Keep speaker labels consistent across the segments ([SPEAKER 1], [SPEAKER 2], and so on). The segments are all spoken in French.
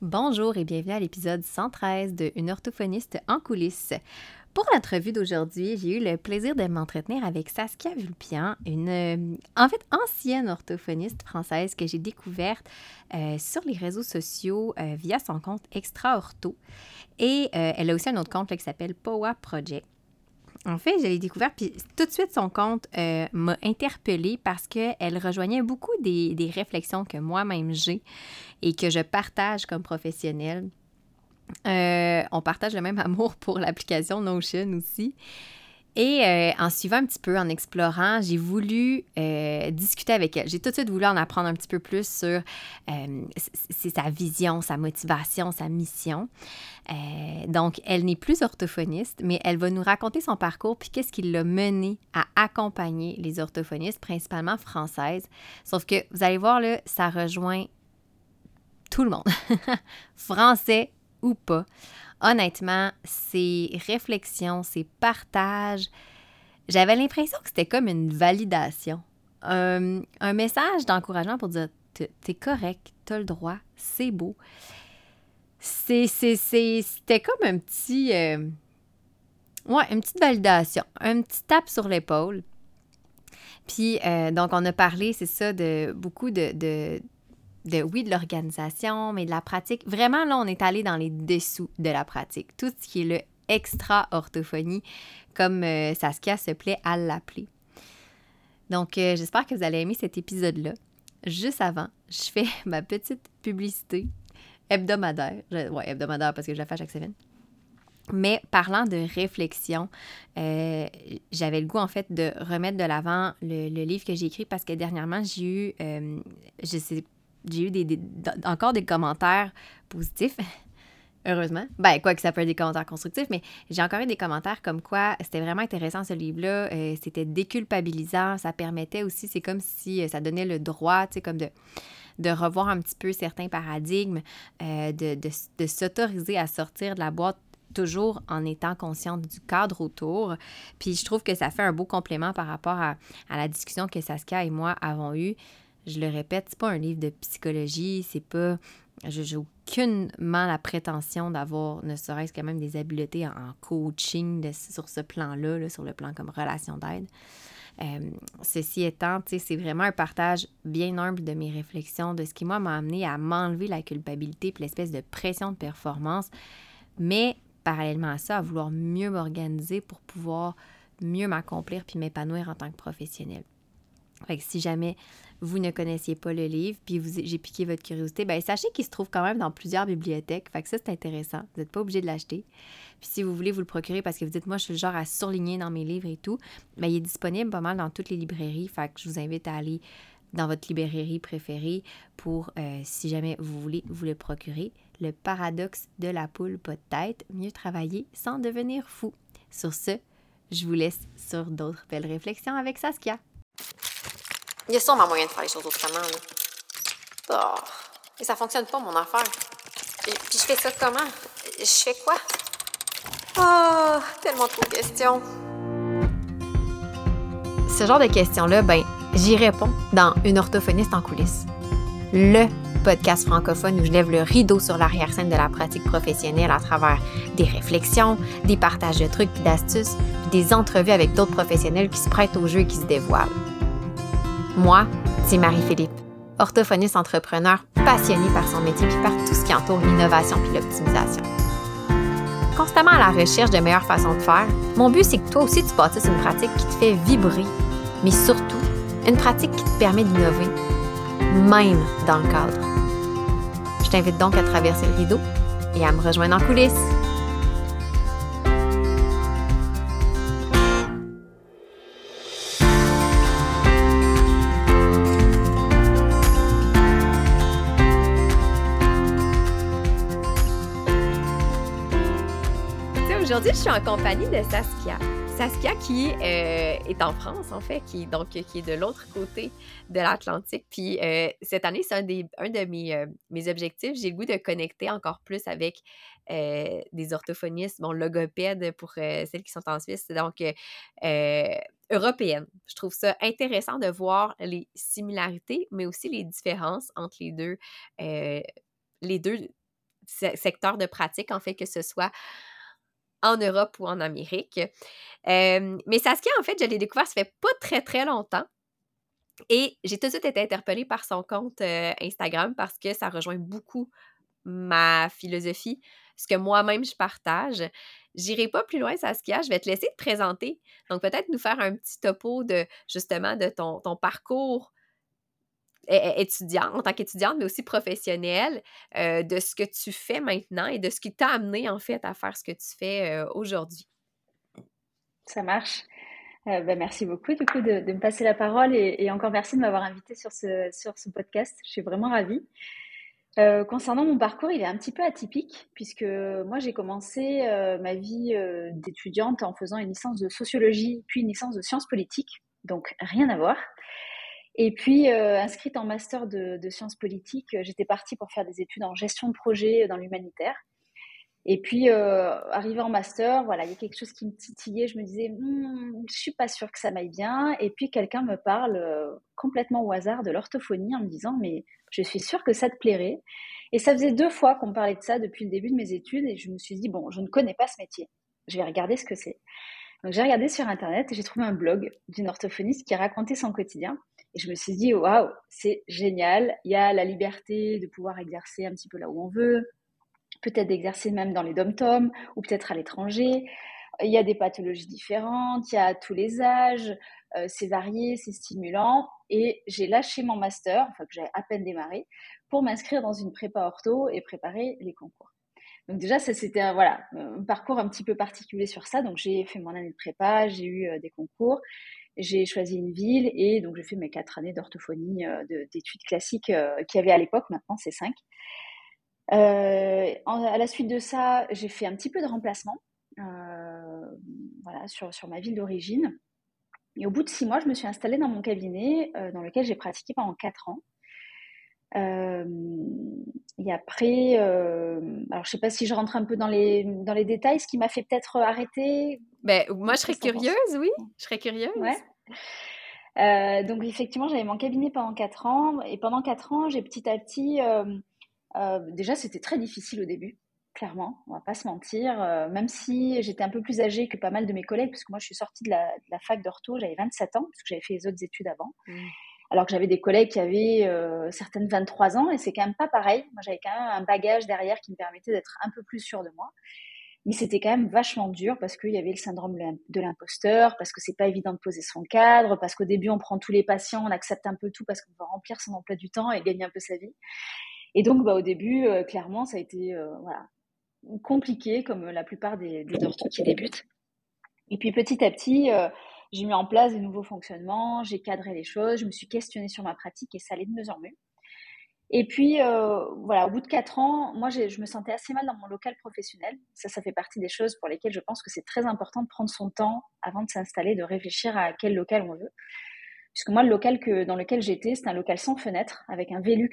[SPEAKER 1] Bonjour et bienvenue à l'épisode 113 de Une orthophoniste en coulisses. Pour l'entrevue d'aujourd'hui, j'ai eu le plaisir de m'entretenir avec Saskia Vulpian, une euh, en fait ancienne orthophoniste française que j'ai découverte euh, sur les réseaux sociaux euh, via son compte Extra Ortho. Et elle a aussi un autre compte qui s'appelle Powa Project. En fait, je l'ai découvert, puis tout de suite, son compte m'a interpellée parce qu'elle rejoignait beaucoup des, des réflexions que moi-même j'ai et que je partage comme professionnelle. Euh, on partage le même amour pour l'application Notion aussi. Et euh, en suivant un petit peu, en explorant, j'ai voulu euh, discuter avec elle. J'ai tout de suite voulu en apprendre un petit peu plus sur c'est sa vision, sa motivation, sa mission. donc, elle n'est plus orthophoniste, mais elle va nous raconter son parcours puis qu'est-ce qui l'a mené à accompagner les orthophonistes, principalement françaises. Sauf que vous allez voir, là, ça rejoint tout le monde, français ou pas. Honnêtement, ces réflexions, ces partages, j'avais l'impression que c'était comme une validation. un message d'encouragement pour dire t'es correct, t'as le droit, c'est beau. C'était comme un petit. Euh, ouais, une petite validation, un petit tape sur l'épaule. Puis, euh, donc, on a parlé, c'est ça, de beaucoup de, de oui, de l'organisation, mais de la pratique. Vraiment, là, on est allé dans les dessous de la pratique. Tout ce qui est le extra orthophonie, comme euh, Saskia se plaît à l'appeler. Donc, euh, j'espère que vous allez aimer cet épisode-là. Juste avant, je fais ma petite publicité hebdomadaire. Oui, hebdomadaire parce que je la fais chaque semaine. Mais parlant de réflexion, euh, j'avais le goût en fait de remettre de l'avant le, livre que j'ai écrit parce que dernièrement, j'ai eu, je sais j'ai eu des, encore des commentaires positifs. Heureusement. Ben, quoi que ça peut être des commentaires constructifs, mais j'ai encore eu des commentaires comme quoi c'était vraiment intéressant ce livre-là. Euh, c'était déculpabilisant. Ça permettait aussi, c'est comme si euh, ça donnait le droit, tu sais, comme de, de revoir un petit peu certains paradigmes, euh, de, de, s'autoriser à sortir de la boîte toujours en étant consciente du cadre autour. Puis je trouve que ça fait un beau complément par rapport à, à la discussion que Saskia et moi avons eue je le répète, c'est pas un livre de psychologie, c'est pas. Je n'ai aucunement la prétention d'avoir ne serait-ce que même des habiletés en, coaching sur ce plan-là, sur le plan comme relation d'aide. Euh, ceci étant, c'est vraiment un partage bien humble de mes réflexions, de ce qui, moi, m'a amené à m'enlever la culpabilité et l'espèce de pression de performance, mais parallèlement à ça, à vouloir mieux m'organiser pour pouvoir mieux m'accomplir puis m'épanouir en tant que professionnel. Fait que si jamais vous ne connaissiez pas le livre, puis j'ai piqué votre curiosité, bien, sachez qu'il se trouve quand même dans plusieurs bibliothèques. Fait que ça, c'est intéressant. Vous n'êtes pas obligé de l'acheter. Puis si vous voulez vous le procurer parce que vous dites, moi, je suis le genre à surligner dans mes livres et tout, bien, il est disponible pas mal dans toutes les librairies. Fait que je vous invite à aller dans votre librairie préférée pour, euh, si jamais vous voulez vous le procurer. Le paradoxe de la poule pas de tête, mieux travailler sans devenir fou. Sur ce, je vous laisse sur d'autres belles réflexions avec Saskia.
[SPEAKER 2] Il y a sûrement moyen de faire les choses autrement. Oh. Et ça fonctionne pas, mon affaire. Puis je fais ça comment? Je fais quoi? Oh, tellement de questions.
[SPEAKER 1] Ce genre de questions-là, ben, j'y réponds dans Une orthophoniste en coulisses. Le podcast francophone où je lève le rideau sur l'arrière-scène de la pratique professionnelle à travers des réflexions, des partages de trucs et d'astuces, des entrevues avec d'autres professionnels qui se prêtent au jeu et qui se dévoilent. Moi, c'est Marie-Philippe, orthophoniste entrepreneur passionnée par son métier et par tout ce qui entoure l'innovation puis l'optimisation. Constamment à la recherche de meilleures façons de faire, mon but c'est que toi aussi tu bâtisses une pratique qui te fait vibrer, mais surtout une pratique qui te permet d'innover, même dans le cadre. Je t'invite donc à traverser le rideau et à me rejoindre en coulisses. Aujourd'hui, je suis en compagnie de Saskia. Saskia qui euh, est en France, en fait, qui, donc, qui est de l'autre côté de l'Atlantique. Puis euh, cette année, c'est un, de mes, euh, mes objectifs. J'ai le goût de connecter encore plus avec des orthophonistes, bon, logopèdes pour celles qui sont en Suisse, donc européennes. Je trouve ça intéressant de voir les similarités, mais aussi les différences entre les deux, les deux
[SPEAKER 2] secteur de pratique, en fait, que ce soit en Europe ou en Amérique. mais Saskia, en fait, je l'ai découvert, ça fait pas très, très longtemps. Et j'ai tout de suite été interpellée par son compte Instagram parce que ça rejoint beaucoup ma philosophie, ce que moi-même je partage. J'irai pas plus loin, Saskia. Je vais te laisser te présenter. Donc, peut-être nous faire un petit topo de justement de ton, ton parcours étudiante, en tant qu'étudiante, mais aussi professionnelle, euh, de ce que tu fais maintenant et de ce qui t'a amené en fait à faire ce que tu fais euh, aujourd'hui.
[SPEAKER 3] Ça marche. Euh, ben, merci beaucoup du coup de, me passer la parole et, encore merci de m'avoir invité sur ce, sur ce podcast. Je suis vraiment ravie. concernant mon parcours, il est un petit peu atypique puisque moi j'ai commencé ma vie d'étudiante en faisant une licence de sociologie puis une licence de sciences politiques, donc rien à voir. Et puis, euh, inscrite en master de, sciences politiques, euh, j'étais partie pour faire des études en gestion de projet dans l'humanitaire. Et puis, euh, arrivé en master, voilà, il y a quelque chose qui me titillait. Je me disais, hm, je suis pas sûre que ça m'aille bien. Et puis, quelqu'un me parle euh, complètement au hasard de l'orthophonie en me disant, mais je suis sûre que ça te plairait. Et ça faisait deux fois qu'on me parlait de ça depuis le début de mes études. Et je me suis dit, bon, je ne connais pas ce métier. Je vais regarder ce que c'est. Donc, j'ai regardé sur Internet et j'ai trouvé un blog d'une orthophoniste qui racontait son quotidien. Et je me suis dit, waouh, c'est génial. Il y a la liberté de pouvoir exercer un petit peu là où on veut, peut-être d'exercer même dans les dom-toms ou peut-être à l'étranger. Il y a des pathologies différentes, il y a tous les âges, euh, c'est varié, c'est stimulant. Et j'ai lâché mon master, enfin que j'avais à peine démarré, pour m'inscrire dans une prépa ortho et préparer les concours. Donc déjà, ça c'était un, voilà, un parcours un petit peu particulier sur ça. Donc j'ai fait mon année de prépa, j'ai eu euh, des concours j'ai choisi une ville et donc j'ai fait mes quatre années d'orthophonie, euh, d'études classiques euh, qu'il y avait à l'époque. Maintenant, c'est cinq. Euh, à la suite de ça, j'ai fait un petit peu de remplacement sur ma ville d'origine. Et au bout de six mois, je me suis installée dans mon cabinet dans lequel j'ai pratiqué pendant quatre ans. Et après, alors je sais pas si je rentre un peu dans les, dans les détails, ce qui m'a fait peut-être arrêter.
[SPEAKER 2] Ben, moi, je serais curieuse, oui. Je serais curieuse.
[SPEAKER 3] Ouais. Euh, donc effectivement, j'avais mon cabinet pendant quatre ans et pendant quatre ans, j'ai petit à petit, euh, euh, déjà c'était très difficile au début, clairement, on va pas se mentir, même si j'étais un peu plus âgée que pas mal de mes collègues, parce que moi je suis sortie de la, fac d'ortho, j'avais 27 ans, parce que j'avais fait les autres études avant. Mmh. Alors que j'avais des collègues qui avaient certaines 23 ans et c'est quand même pas pareil. Moi j'avais quand même un bagage derrière qui me permettait d'être un peu plus sûre de moi. Mais c'était quand même vachement dur parce qu'il y avait le syndrome de l'imposteur, parce que c'est pas évident de poser son cadre, parce qu'au début on prend tous les patients, on accepte un peu tout parce qu'on veut remplir son emploi du temps et gagner un peu sa vie. Et donc bah, au début, euh, clairement, ça a été euh, voilà, compliqué comme la plupart des, des qui débutent. Et puis petit à petit, euh, j'ai mis en place des nouveaux fonctionnements, j'ai cadré les choses, je me suis questionnée sur ma pratique et ça allait de mieux en mieux. Et puis, euh, voilà, au bout de quatre ans, moi, je me sentais assez mal dans mon local professionnel. Ça, ça fait partie des choses pour lesquelles je pense que c'est très important de prendre son temps avant de s'installer, de réfléchir à quel local on veut. Puisque moi, le local que, dans lequel j'étais, c'était un local sans fenêtre, avec un Velux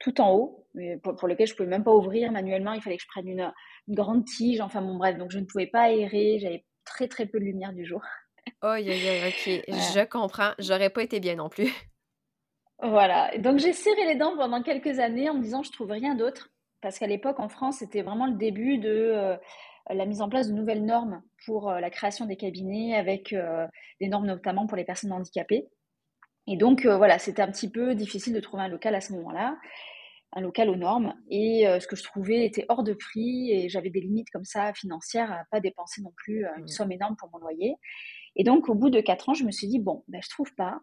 [SPEAKER 3] tout en haut, pour, lequel je pouvais même pas ouvrir manuellement. Il fallait que je prenne une, grande tige. Enfin, bon, bref, donc je ne pouvais pas aérer. J'avais très, très peu de lumière du jour.
[SPEAKER 2] Oh, ok, je comprends. J'aurais pas été bien non plus.
[SPEAKER 3] Voilà. Donc j'ai serré les dents pendant quelques années en me disant je trouve rien d'autre parce qu'à l'époque en France c'était vraiment le début de euh, la mise en place de nouvelles normes pour euh, la création des cabinets avec euh, des normes notamment pour les personnes handicapées. Et donc voilà, c'était un petit peu difficile de trouver un local à ce moment-là, un local aux normes. Et ce que je trouvais était hors de prix et j'avais des limites comme ça financières à pas dépenser non plus une mmh. somme énorme pour mon loyer. Et donc au bout de quatre ans, je me suis dit bon, ben je trouve pas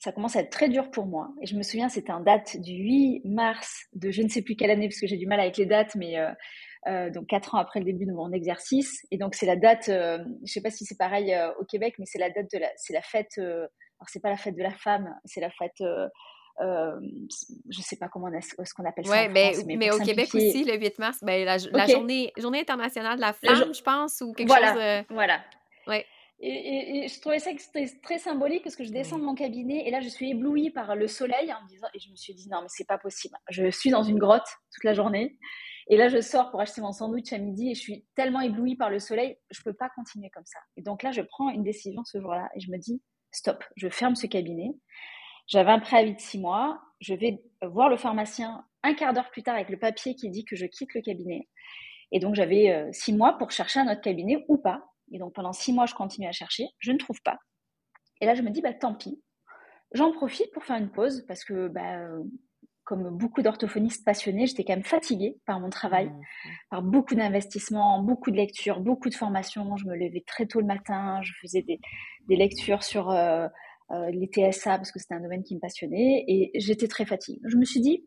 [SPEAKER 3] ça commence à être très dur pour moi. Et je me souviens, c'était en date du 8 mars de je ne sais plus quelle année, parce que j'ai du mal avec les dates, mais euh, euh, donc quatre ans après le début de mon exercice. Et donc c'est la date, euh, je sais pas si c'est pareil euh, au Québec, mais c'est la date de la, c'est la fête. Euh, alors c'est pas la fête de la femme, c'est la fête. Euh, je sais pas comment on ce qu'on appelle ça.
[SPEAKER 2] Ouais, ben, mais, mais, au Québec aussi, le 8 mars, ben, la, la journée, journée internationale de la femme, je pense, ou quelque
[SPEAKER 3] voilà,
[SPEAKER 2] chose.
[SPEAKER 3] Voilà. Ouais. Et, je trouvais ça très symbolique parce que je descends de mon cabinet et là je suis éblouie par le soleil en me disant, et je me suis dit non mais c'est pas possible. Je suis dans une grotte toute la journée et là je sors pour acheter mon sandwich à midi et je suis tellement éblouie par le soleil, je peux pas continuer comme ça. Et donc là je prends une décision ce jour-là et je me dis stop, je ferme ce cabinet. J'avais un préavis de six mois, je vais voir le pharmacien un quart d'heure plus tard avec le papier qui dit que je quitte le cabinet. Et donc, j'avais euh, six mois pour chercher un autre cabinet ou pas. Et donc, pendant six mois, je continue à chercher. Je ne trouve pas. Et là, je me dis, bah, tant pis. J'en profite pour faire une pause parce que, bah, comme beaucoup d'orthophonistes passionnés, j'étais quand même fatiguée par mon travail, mmh, mmh. par beaucoup d'investissements, beaucoup de lectures, beaucoup de formations. Je me levais très tôt le matin, je faisais des, lectures sur euh, euh, les TSA parce que c'était un domaine qui me passionnait et j'étais très fatiguée. Je me suis dit,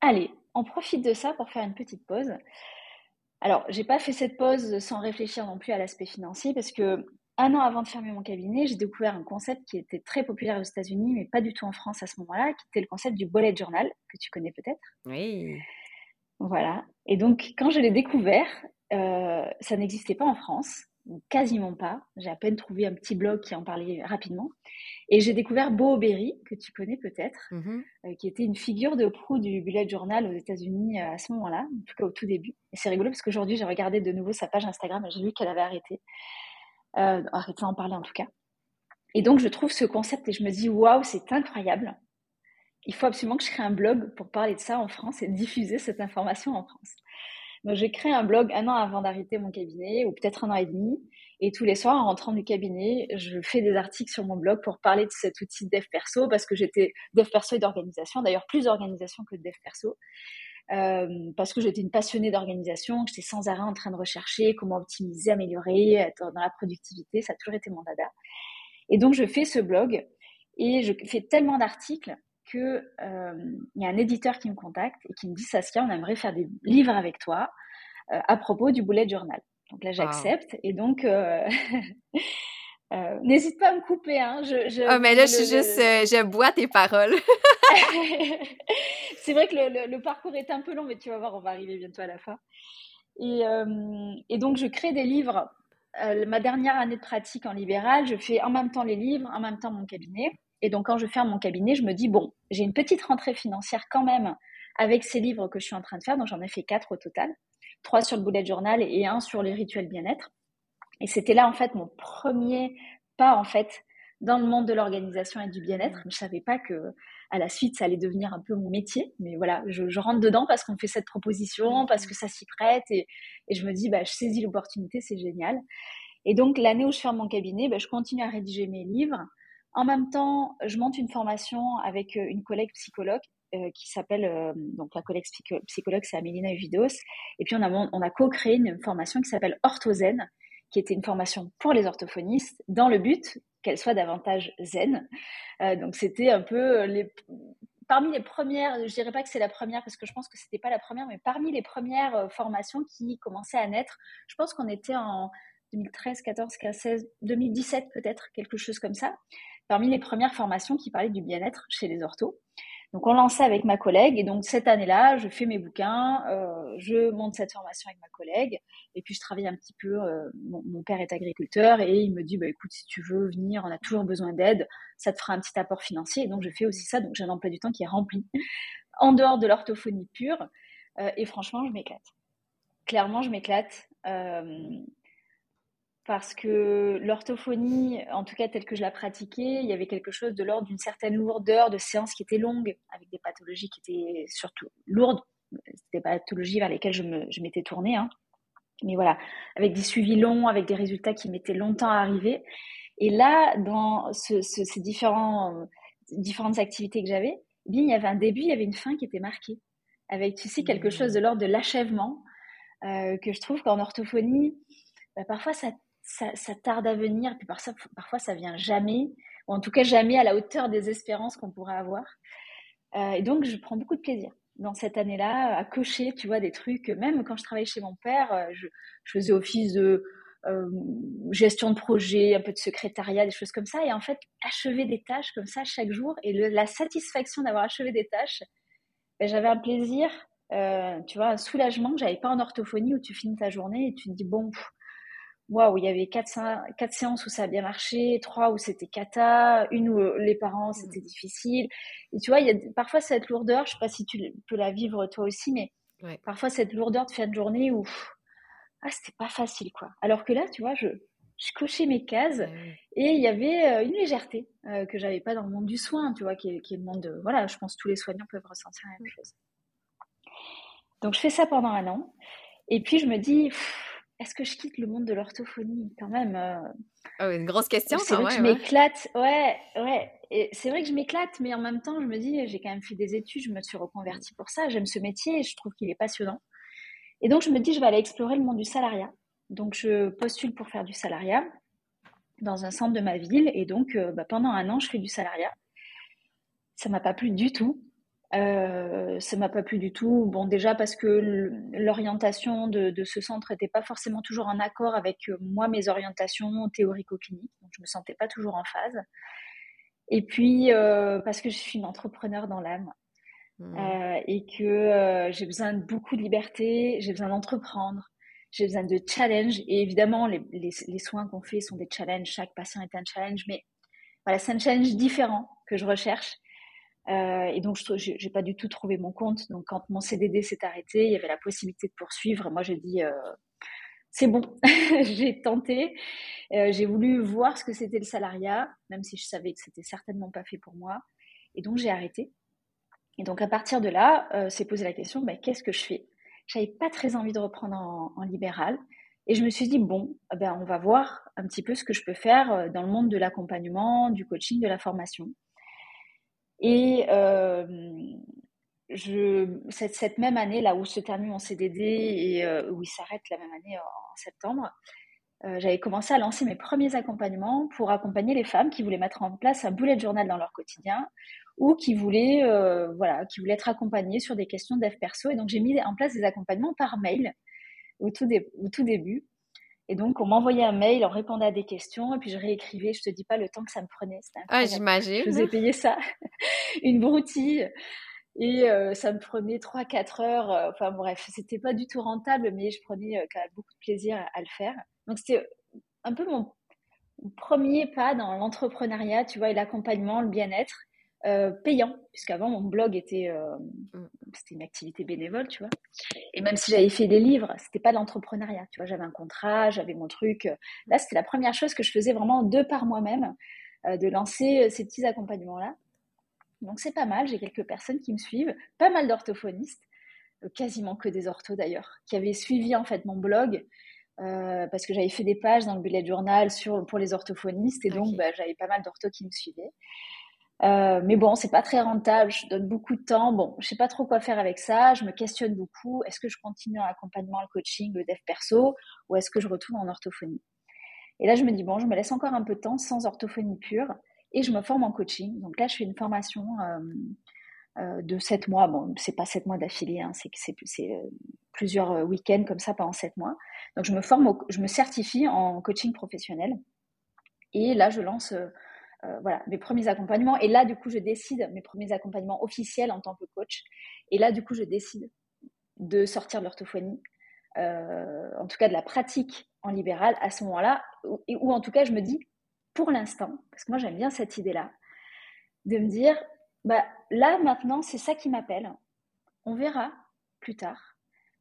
[SPEAKER 3] allez, on profite de ça pour faire une petite pause. Alors, j'ai pas fait cette pause sans réfléchir non plus à l'aspect financier parce que un an avant de fermer mon cabinet, j'ai découvert un concept qui était très populaire aux États-Unis, mais pas du tout en France à ce moment-là, qui était le concept du bullet journal, que tu connais peut-être.
[SPEAKER 1] Oui.
[SPEAKER 3] Voilà. Et donc, quand je l'ai découvert, euh, ça n'existait pas en France, quasiment pas. J'ai à peine trouvé un petit blog qui en parlait rapidement. Et j'ai découvert Bo Berry, que tu connais peut-être, mm-hmm. euh, qui était une figure de proue du bullet journal aux États-Unis euh, à ce moment-là, en tout cas au tout début. Et c'est rigolo parce qu'aujourd'hui, j'ai regardé de nouveau sa page Instagram et j'ai vu qu'elle avait arrêté. Euh, arrêté d'en parler en tout cas. Et donc, je trouve ce concept et je me dis, waouh, c'est incroyable. Il faut absolument que je crée un blog pour parler de ça en France et diffuser cette information en France. Donc, j'ai créé un blog un an avant d'arrêter mon cabinet, ou peut-être un an et demi. Et tous les soirs, en rentrant du cabinet, je fais des articles sur mon blog pour parler de cet outil de dev perso, parce que j'étais dev perso et d'organisation, d'ailleurs plus d'organisation que de dev perso. Euh, parce que j'étais une passionnée d'organisation, j'étais sans arrêt en train de rechercher comment optimiser, améliorer, être dans la productivité, ça a toujours été mon dada. Et donc je fais ce blog et je fais tellement d'articles que euh, il y a un éditeur qui me contacte et qui me dit Saskia, on aimerait faire des livres avec toi euh, à propos du bullet journal. Donc là j'accepte et donc Euh, n'hésite pas à me couper. Hein. Je,
[SPEAKER 1] ah, mais là, je suis juste, euh, je bois tes paroles.
[SPEAKER 3] c'est vrai que le, parcours est un peu long, mais tu vas voir, on va arriver bientôt à la fin. Et, euh, et donc, je crée des livres. ma dernière année de pratique en libéral, je fais en même temps les livres, en même temps mon cabinet. Et donc, quand je ferme mon cabinet, je me dis, bon, j'ai une petite rentrée financière quand même avec ces livres que je suis en train de faire. Donc, j'en ai fait quatre au total. Trois sur le bullet journal et un sur les rituels bien-être. Et c'était là, en fait, mon premier pas, en fait, dans le monde de l'organisation et du bien-être. Je ne savais pas que à la suite, ça allait devenir un peu mon métier. Mais voilà, je, rentre dedans parce qu'on fait cette proposition, parce que ça s'y prête. Et, je me dis, bah, je saisis l'opportunité, c'est génial. Et donc, l'année où je ferme mon cabinet, bah, je continue à rédiger mes livres. En même temps, je monte une formation avec euh, une collègue psychologue euh, qui s'appelle, euh, donc la collègue psychologue, c'est Amélina Uvidos. Et puis, on a, on a co-créé une formation qui s'appelle Orthozen, qui était une formation pour les orthophonistes, dans le but qu'elle soit davantage zen. Donc c'était un peu les, parmi les premières, je dirais pas que c'est la première parce que je pense que c'était pas la première, mais parmi les premières formations qui commençaient à naître. Je pense qu'on était en 2013, 14, 15, 16, 2017 peut-être, quelque chose comme ça. Parmi les premières formations qui parlaient du bien-être chez les orthos. Donc on ça avec ma collègue et donc cette année-là, je fais mes bouquins, euh, je monte cette formation avec ma collègue et puis je travaille un petit peu. Euh, mon, père est agriculteur et il me dit bah écoute si tu veux venir, on a toujours besoin d'aide, ça te fera un petit apport financier et donc je fais aussi ça. Donc j'ai un emploi du temps qui est rempli en dehors de l'orthophonie pure euh, et franchement je m'éclate. Clairement je m'éclate parce que l'orthophonie, en tout cas telle que je la pratiquais, il y avait quelque chose de l'ordre d'une certaine lourdeur de séances qui étaient longues, avec des pathologies qui étaient surtout lourdes, des pathologies vers lesquelles je m'étais tournée. Hein. Mais voilà, avec des suivis longs, avec des résultats qui mettaient longtemps à arriver. Et là, dans ces différents, différentes activités que j'avais, eh bien, il y avait un début, il y avait une fin qui était marquée, avec, tu sais, quelque chose de l'ordre de l'achèvement, euh, que je trouve qu'en orthophonie, bah, parfois ça ça, tarde à venir, puis parfois, parfois ça vient jamais, ou en tout cas jamais à la hauteur des espérances qu'on pourrait avoir. Euh, et donc, je prends beaucoup de plaisir dans cette année-là à cocher, tu vois, des trucs. Même quand je travaillais chez mon père, euh, je, faisais office de euh, gestion de projet, un peu de secrétariat, des choses comme ça. Et en fait, achever des tâches comme ça chaque jour et la satisfaction d'avoir achevé des tâches, ben, j'avais un plaisir, tu vois, un soulagement que j'avais pas en orthophonie où tu finis ta journée et tu te dis, bon, waouh, il y avait quatre, quatre séances où ça a bien marché, trois où c'était cata, une où les parents mmh. c'était difficile. Et tu vois, il y a parfois cette lourdeur, je sais pas si tu peux la vivre toi aussi, mais parfois cette lourdeur de fin de journée où ah c'était pas facile quoi. Alors que là, tu vois, je je cochais mes cases et il y avait euh, une légèreté euh, que j'avais pas dans le monde du soin, tu vois, qui est, qui est le monde de, voilà, je pense que tous les soignants peuvent ressentir la même chose. Donc je fais ça pendant un an. Et puis je me dis, est-ce que je quitte le monde de l'orthophonie quand même
[SPEAKER 1] oh, Une grosse question,
[SPEAKER 3] C'est vrai que je m'éclate. Ouais, ouais. C'est vrai que je m'éclate, mais en même temps, je me dis, j'ai quand même fait des études, je me suis reconvertie pour ça. J'aime ce métier je trouve qu'il est passionnant. Et donc je me dis, je vais aller explorer le monde du salariat. Donc je postule pour faire du salariat dans un centre de ma ville. Et donc bah, pendant un an, je fais du salariat. Ça m'a pas plu du tout. Euh, ça m'a pas plu du tout. Bon, déjà parce que l'orientation de, ce centre n'était pas forcément toujours en accord avec euh, moi, mes orientations théorico-cliniques. Donc, je me sentais pas toujours en phase. Et puis, euh, parce que je suis une entrepreneur dans l'âme. Mmh. et que j'ai besoin de beaucoup de liberté, j'ai besoin d'entreprendre, j'ai besoin de challenge. Et évidemment, les, les soins qu'on fait sont des challenges. Chaque patient est un challenge, mais voilà, c'est un challenge différent que je recherche. Euh, et donc, je n'ai pas du tout trouvé mon compte. Donc, quand mon CDD s'est arrêté, il y avait la possibilité de poursuivre. Moi, j'ai dit, euh, c'est bon, j'ai tenté. Euh, j'ai voulu voir ce que c'était le salariat, même si je savais que c'était certainement pas fait pour moi. Et donc, j'ai arrêté. Et donc, à partir de là, c'est posé la question, bah, qu'est-ce que je fais? J'avais pas très envie de reprendre en, libéral. Et je me suis dit, bon, ben, on va voir un petit peu ce que je peux faire dans le monde de l'accompagnement, du coaching, de la formation. Et euh, je, cette, cette, même année, là où se termine mon CDD et euh, où il s'arrête la même année en, septembre, euh, j'avais commencé à lancer mes premiers accompagnements pour accompagner les femmes qui voulaient mettre en place un bullet journal dans leur quotidien ou qui voulaient, voilà, qui voulaient être accompagnées sur des questions dev perso. Et donc, j'ai mis en place des accompagnements par mail au tout, au tout début. Et donc, on m'envoyait un mail, on répondait à des questions, et puis je réécrivais. Je te dis pas le temps que ça me prenait.
[SPEAKER 1] Ah, j'imagine.
[SPEAKER 3] Je vous ai payé ça, une broutille. Et euh, ça me prenait 3-4 heures. Euh, enfin bref, c'était pas du tout rentable, mais je prenais euh, quand même beaucoup de plaisir à, le faire. Donc c'était un peu mon premier pas dans l'entrepreneuriat, tu vois, et l'accompagnement, le bien-être. Euh, payant, puisqu'avant mon blog était euh, mm. c'était une activité bénévole, tu vois. Et même si j'avais fait des livres, c'était pas de l'entrepreneuriat, tu vois. J'avais un contrat, j'avais mon truc. Là, c'était la première chose que je faisais vraiment deux par moi-même, euh, de lancer ces petits accompagnements-là. Donc c'est pas mal. J'ai quelques personnes qui me suivent, pas mal d'orthophonistes, quasiment que des orthos d'ailleurs, qui avaient suivi en fait mon blog. parce que j'avais fait des pages dans le bullet journal sur, pour les orthophonistes et donc bah, j'avais pas mal d'orthos qui me suivaient. Euh, mais bon, c'est pas très rentable. Je donne beaucoup de temps. Bon, je sais pas trop quoi faire avec ça. Je me questionne beaucoup. Est-ce que je continue en accompagnement, le coaching, le dev perso, ou est-ce que je retourne en orthophonie? Et là, je me dis bon, je me laisse encore un peu de temps sans orthophonie pure et je me forme en coaching. Donc là, je fais une formation euh, euh, de 7 mois. Bon, c'est pas 7 mois d'affilée, hein, c'est plusieurs week-ends comme ça pendant 7 mois. Donc je me forme, je me certifie en coaching professionnel. Et là, je lance euh, voilà, mes premiers accompagnements. Et là, du coup, je décide mes premiers accompagnements officiels en tant que coach. Et là, du coup, je décide de sortir de l'orthophonie, euh, en tout cas de la pratique en libéral à ce moment-là, ou, en tout cas, je me dis, pour l'instant, parce que moi j'aime bien cette idée-là, de me dire, bah, là maintenant, c'est ça qui m'appelle. On verra plus tard.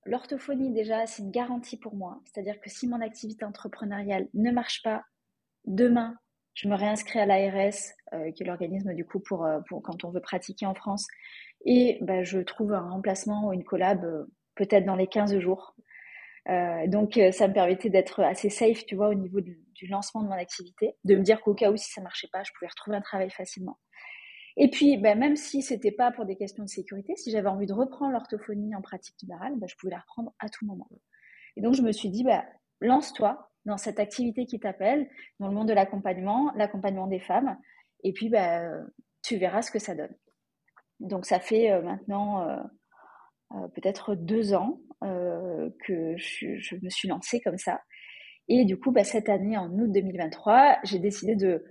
[SPEAKER 3] L'orthophonie, déjà, c'est une garantie pour moi. C'est-à-dire que si mon activité entrepreneuriale ne marche pas demain, je me réinscris à l'ARS, euh, qui est l'organisme du coup pour, euh, pour, quand on veut pratiquer en France, et bah, je trouve un remplacement ou une collab euh, peut-être dans les 15 jours. donc ça me permettait d'être assez safe, tu vois, au niveau du, lancement de mon activité, de me dire qu'au cas où si ça marchait pas, je pouvais retrouver un travail facilement. Et puis, bah, même si c'était pas pour des questions de sécurité, si j'avais envie de reprendre l'orthophonie en pratique libérale, bah, je pouvais la reprendre à tout moment. Et donc je me suis dit, bah, lance-toi, dans cette activité qui t'appelle, dans le monde de l'accompagnement, l'accompagnement des femmes. Et puis, bah, tu verras ce que ça donne. Donc, ça fait euh, maintenant euh, euh, peut-être deux ans que je, me suis lancée comme ça. Et du coup, bah, cette année, en août 2023, j'ai décidé de,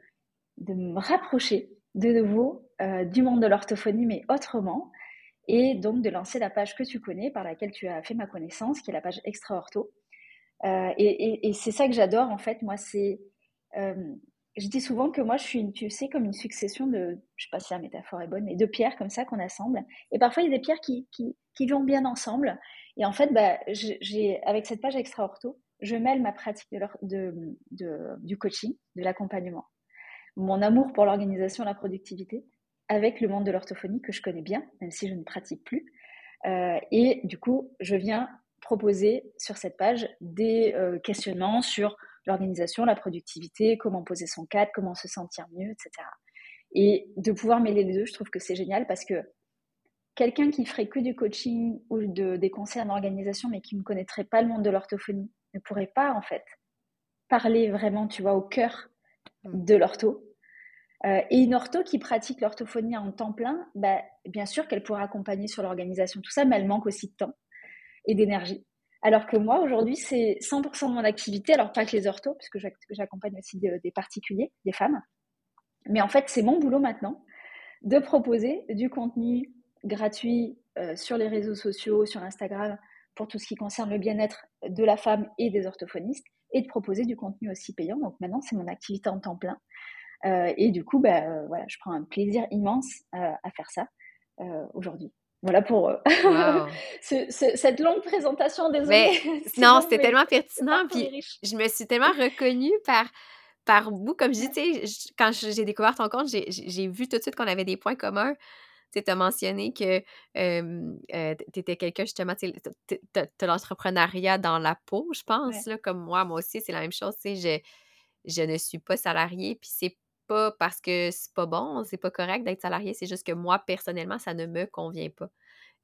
[SPEAKER 3] de, me rapprocher de nouveau du monde de l'orthophonie, mais autrement. Et donc de lancer la page que tu connais, par laquelle tu as fait ma connaissance, qui est la page Extra Ortho. Euh, et, c'est ça que j'adore, en fait. Moi, c'est. Euh, je dis souvent que moi, je suis, une, tu sais, comme une succession de. Je sais pas si la métaphore est bonne, mais de pierres comme ça qu'on assemble. Et parfois, il y a des pierres qui, qui, vont bien ensemble. Et en fait, bah, avec cette page extra ortho, je mêle ma pratique de, de, du coaching, de l'accompagnement, mon amour pour l'organisation la productivité, avec le monde de l'orthophonie que je connais bien, même si je ne pratique plus, et du coup, je viens proposer sur cette page des questionnements sur l'organisation, la productivité, comment poser son cadre, comment se sentir mieux, etc. Et de pouvoir mêler les deux, je trouve que c'est génial parce que quelqu'un qui ferait que du coaching ou de, des conseils en organisation, mais qui ne connaîtrait pas le monde de l'orthophonie, ne pourrait pas, en fait, parler vraiment, tu vois, au cœur mm. de l'ortho. Euh, et une ortho qui pratique l'orthophonie en temps plein, bah, bien sûr qu'elle pourra accompagner sur l'organisation, tout ça, mais elle manque aussi de temps et d'énergie. Alors que moi, aujourd'hui, c'est 100% de mon activité, alors pas que les orthos, puisque j'accompagne aussi des particuliers, des femmes. Mais en fait, c'est mon boulot maintenant de proposer du contenu gratuit euh, sur les réseaux sociaux, sur Instagram, pour tout ce qui concerne le bien-être de la femme et des orthophonistes, et de proposer du contenu aussi payant. Donc maintenant, c'est mon activité en temps plein. Euh, et du coup, bah, euh, voilà, je prends un plaisir immense à faire ça aujourd'hui. Voilà pour cette longue présentation. Désolée.
[SPEAKER 1] non, c'était tellement pertinent. Puis je me suis tellement reconnue par par bout, comme je dis, quand j'ai découvert ton compte, j'ai vu tout de suite qu'on avait des points communs. Tu as mentionné que euh, tu étais quelqu'un, justement, tu as, l'entrepreneuriat dans la peau, je pense, là, comme moi, moi aussi, c'est la même chose. Je, je ne suis pas salariée, puis c'est pas parce que c'est pas bon, c'est pas correct d'être salarié, c'est juste que moi, personnellement, ça ne me convient pas.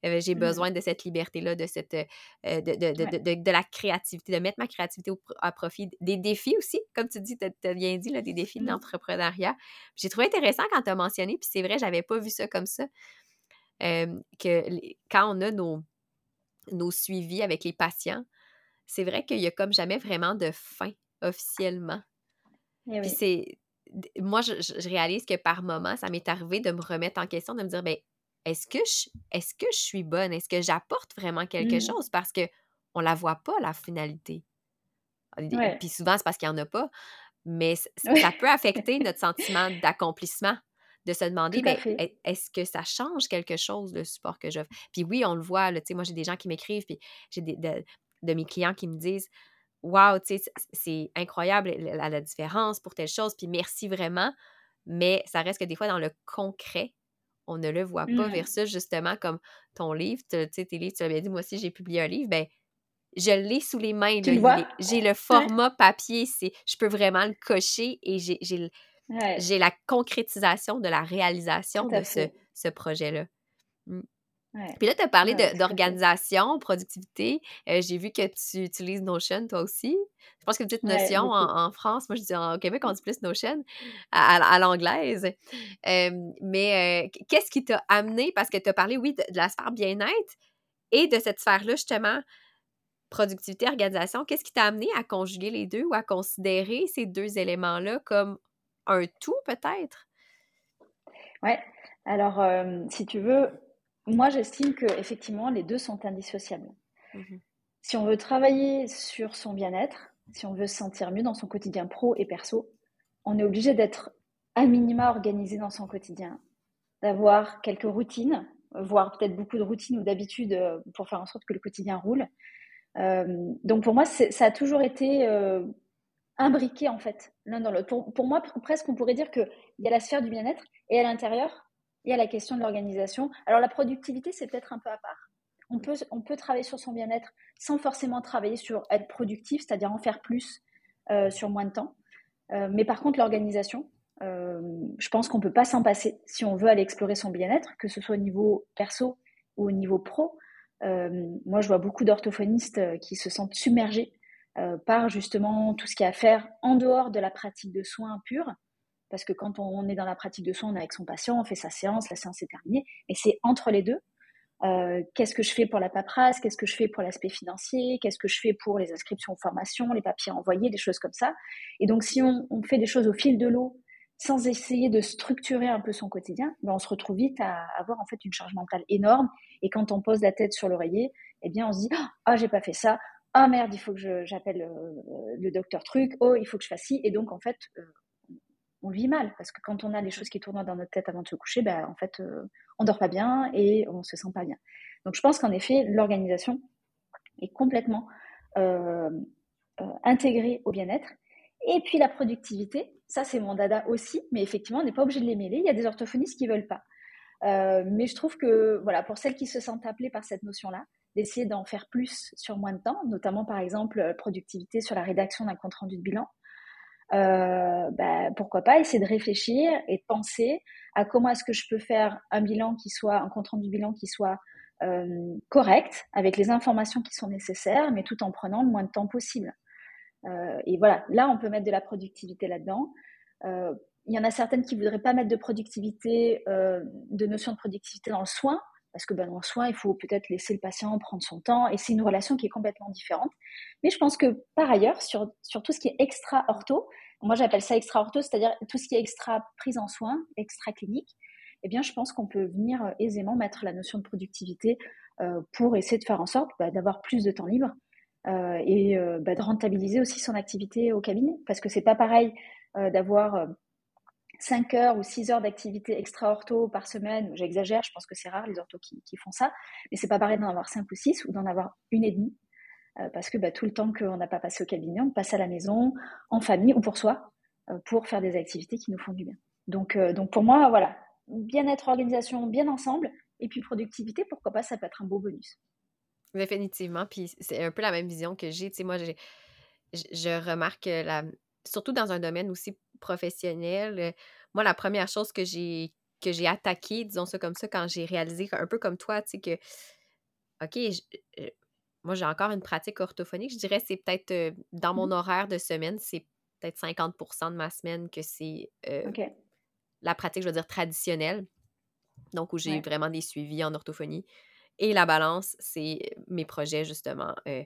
[SPEAKER 1] J'ai mmh besoin de cette liberté-là, de, cette, de, de, la créativité, de mettre ma créativité à profit. Des défis aussi, comme tu dis, tu as, bien dit, là, des défis de mmh. l'entrepreneuriat. J'ai trouvé intéressant quand tu as mentionné, puis c'est vrai, j'avais pas vu ça comme ça, que quand on a nos, nos suivis avec les patients, c'est vrai qu'il y a comme jamais vraiment de fin officiellement. Eh puis c'est moi, je, je, réalise que par moment, ça m'est arrivé de me remettre en question, de me dire, ben, est-ce que, je, est-ce que je suis bonne? Est-ce que j'apporte vraiment quelque mmh. chose? Parce qu'on ne la voit pas, la finalité. Puis souvent, c'est parce qu'il n'y en a pas. Mais ça peut affecter notre sentiment d'accomplissement, de se demander, ben, est-ce que ça change quelque chose, le support que j'offre? Puis oui, on le voit, là, moi, j'ai des gens qui m'écrivent, puis j'ai des, de, mes clients qui me disent, Wow, c'est incroyable la, la différence pour telle chose, puis merci vraiment. Mais ça reste que des fois, dans le concret, on ne le voit pas. Mmh. ça justement, comme ton livre, tu sais, tes livres, tu dit, moi aussi, j'ai publié un livre, ben je l'ai sous les mains. J'ai le format papier, c'est, je peux vraiment le cocher et j'ai la concrétisation de la réalisation de ce, ce projet-là. Mmh. Puis là, tu as parlé d'organisation, productivité. Euh, j'ai vu que tu utilises Notion, toi aussi. Je pense que dites Notion en, France. Moi, je dis au Québec, on dit plus Notion à, l'anglaise. mais euh, qu'est-ce qui t'a amené? Parce que tu as parlé, oui, de, la sphère bien-être et de cette sphère-là, justement, productivité, organisation. Qu'est-ce qui t'a amené à conjuguer les deux ou à considérer ces deux éléments-là comme un tout, peut-être?
[SPEAKER 3] Oui. Alors, si tu veux, moi, j'estime que effectivement, les deux sont indissociables. Mmh si on veut travailler sur son bien-être, si on veut se sentir mieux dans son quotidien pro et perso, on est obligé d'être à minima organisé dans son quotidien, d'avoir quelques routines, voire peut-être beaucoup de routines ou d'habitudes euh, pour faire en sorte que le quotidien roule. Euh, donc pour moi, ça a toujours été euh, imbriqué en fait l'un dans l'autre. Pour, pour, moi, presque on pourrait dire qu'il y a la sphère du bien-être et à l'intérieur, il y a la question de l'organisation. Alors la productivité, c'est peut-être un peu à part. On peut, on peut travailler sur son bien-être sans forcément travailler sur être productif, c'est-à-dire en faire plus euh, sur moins de temps. Euh, mais par contre, l'organisation, euh, je pense qu'on ne peut pas s'en passer si on veut aller explorer son bien-être, que ce soit au niveau perso ou au niveau pro. moi, je vois beaucoup d'orthophonistes qui se sentent submergés par justement tout ce qu'il y a à faire en dehors de la pratique de soins purs parce que quand on est dans la pratique de soins, on est avec son patient, on fait sa séance, la séance est terminée, et c'est entre les deux. Euh, qu'est-ce que je fais pour la paperasse, qu'est-ce que je fais pour l'aspect financier, qu'est-ce que je fais pour les inscriptions aux formations, les papiers envoyés, des choses comme ça? Et donc, si on, fait des choses au fil de l'eau, sans essayer de structurer un peu son quotidien, ben on se retrouve vite à avoir en fait une charge mentale énorme. Et quand on pose la tête sur l'oreiller, eh bien, on se dit ah j'ai pas fait ça, ah merde il faut que j'appelle euh, le docteur truc, oh il faut que je fasse ci. Et donc en fait, euh, on vit mal parce que quand on a des choses qui tournent dans notre tête avant de se coucher, ben, en fait, euh, on dort pas bien et on se sent pas bien. Donc, je pense qu'en effet, l'organisation est complètement euh, euh, intégrée au bien-être. Et puis la productivité, ça c'est mon dada aussi, mais effectivement, on n'est pas obligé de les mêler. Il y a des orthophonistes qui veulent pas. mais je trouve que, voilà, pour celles qui se sentent appelées par cette notion-là, d'essayer d'en faire plus sur moins de temps, notamment par exemple productivité sur la rédaction d'un compte rendu de bilan. Bah, pourquoi pas essayer de réfléchir et de penser à comment est-ce que je peux faire un bilan qui soit un compte rendu bilan qui soit euh, correct avec les informations qui sont nécessaires, mais tout en prenant le moins de temps possible. Euh, et voilà, là on peut mettre de la productivité là-dedans. Euh, il y en a certaines qui voudraient pas mettre de productivité, de notion de productivité dans le soin, parce que ben, le soin, il faut peut-être laisser le patient prendre son temps, et c'est une relation qui est complètement différente. Mais je pense que par ailleurs, sur, tout ce qui est extra-ortho, moi j'appelle ça extra-ortho, c'est-à-dire tout ce qui est extra prise en soin, extra-clinique, eh bien je pense qu'on peut venir euh, aisément mettre la notion de productivité euh, pour essayer de faire en sorte bah, d'avoir plus de temps libre euh, et bah, de rentabiliser aussi son activité au cabinet. Parce que c'est pas pareil d'avoir 5 heures ou 6 heures d'activité extra-ortho par semaine, j'exagère, je pense que c'est rare les orthos qui, font ça, mais c'est pas pareil d'en avoir 5 ou 6 ou d'en avoir une et demie, parce que bah, tout le temps qu'on n'a pas passé au cabinet, on passe à la maison, en famille ou pour soi, pour faire des activités qui nous font du bien. Donc, donc pour moi, voilà, bien-être, organisation, bien ensemble, et puis productivité, pourquoi pas, ça peut être un beau bonus.
[SPEAKER 1] Définitivement, puis c'est un peu la même vision que j'ai. Tu sais, moi, je remarque, la, surtout dans un domaine aussi professionnel, euh, moi, la première chose que j'ai que j'ai attaqué, disons ça comme ça, quand j'ai réalisé, un peu comme toi, tu sais, que, OK, euh, moi, j'ai encore une pratique orthophonique, je dirais, c'est peut-être euh, dans mon mmh. horaire de semaine, c'est peut-être 50 de ma semaine que c'est la pratique, je veux dire, traditionnelle, donc où j'ai vraiment des suivis en orthophonie. Et la balance, c'est mes projets, justement, euh,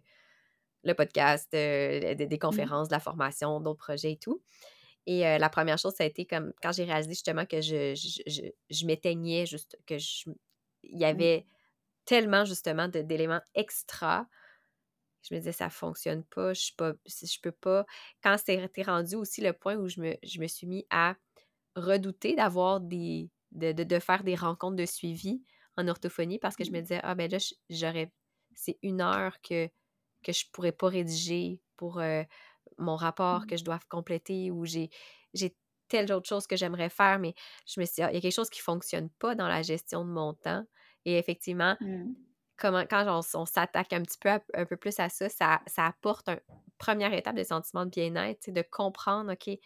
[SPEAKER 1] le podcast, euh, des, mmh. conférences, de la formation, d'autres projets et tout. Et euh, la première chose, ça a été comme quand j'ai réalisé justement que je, je, m'éteignais, juste que je, il y avait tellement justement d'éléments extra. Je me disais, ça fonctionne pas, je ne pas, je peux pas. Quand c'était rendu aussi le point où je me, je me suis mis à redouter d'avoir des. De, de, faire des rencontres de suivi en orthophonie parce que je me disais, ah ben là, j'aurais. C'est une heure que, que je pourrais pas rédiger pour euh, mon rapport mmh. que je dois compléter ou j'ai, j'ai telle autre chose que j'aimerais faire, mais je me suis dit, ah, il y a quelque chose qui fonctionne pas dans la gestion de mon temps. Et effectivement, mmh. comment, quand on, s'attaque un petit peu un peu plus à ça, ça, ça apporte une première étape de sentiment de bien-être, de comprendre, OK,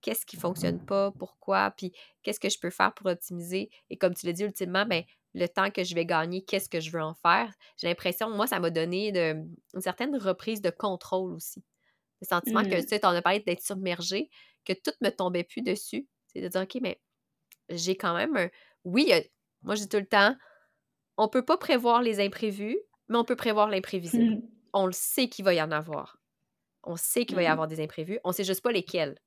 [SPEAKER 1] qu'est-ce qui fonctionne pas, pourquoi, puis qu'est-ce que je peux faire pour optimiser? Et comme tu l'as dit, ultimement, ben, le temps que je vais gagner, qu'est-ce que je veux en faire? J'ai l'impression, moi, ça m'a donné de, une certaine reprise de contrôle aussi. Le sentiment que, mmh. tu sais, en as parlé d'être submergé, que tout me tombait plus dessus. C'est de dire, OK, mais j'ai quand même un... Oui, moi, je dis tout le temps, on peut pas prévoir les imprévus, mais on peut prévoir l'imprévisible. Mmh. On le sait qu'il va y en avoir. On sait qu'il va y mmh. avoir des imprévus. On sait juste pas lesquels.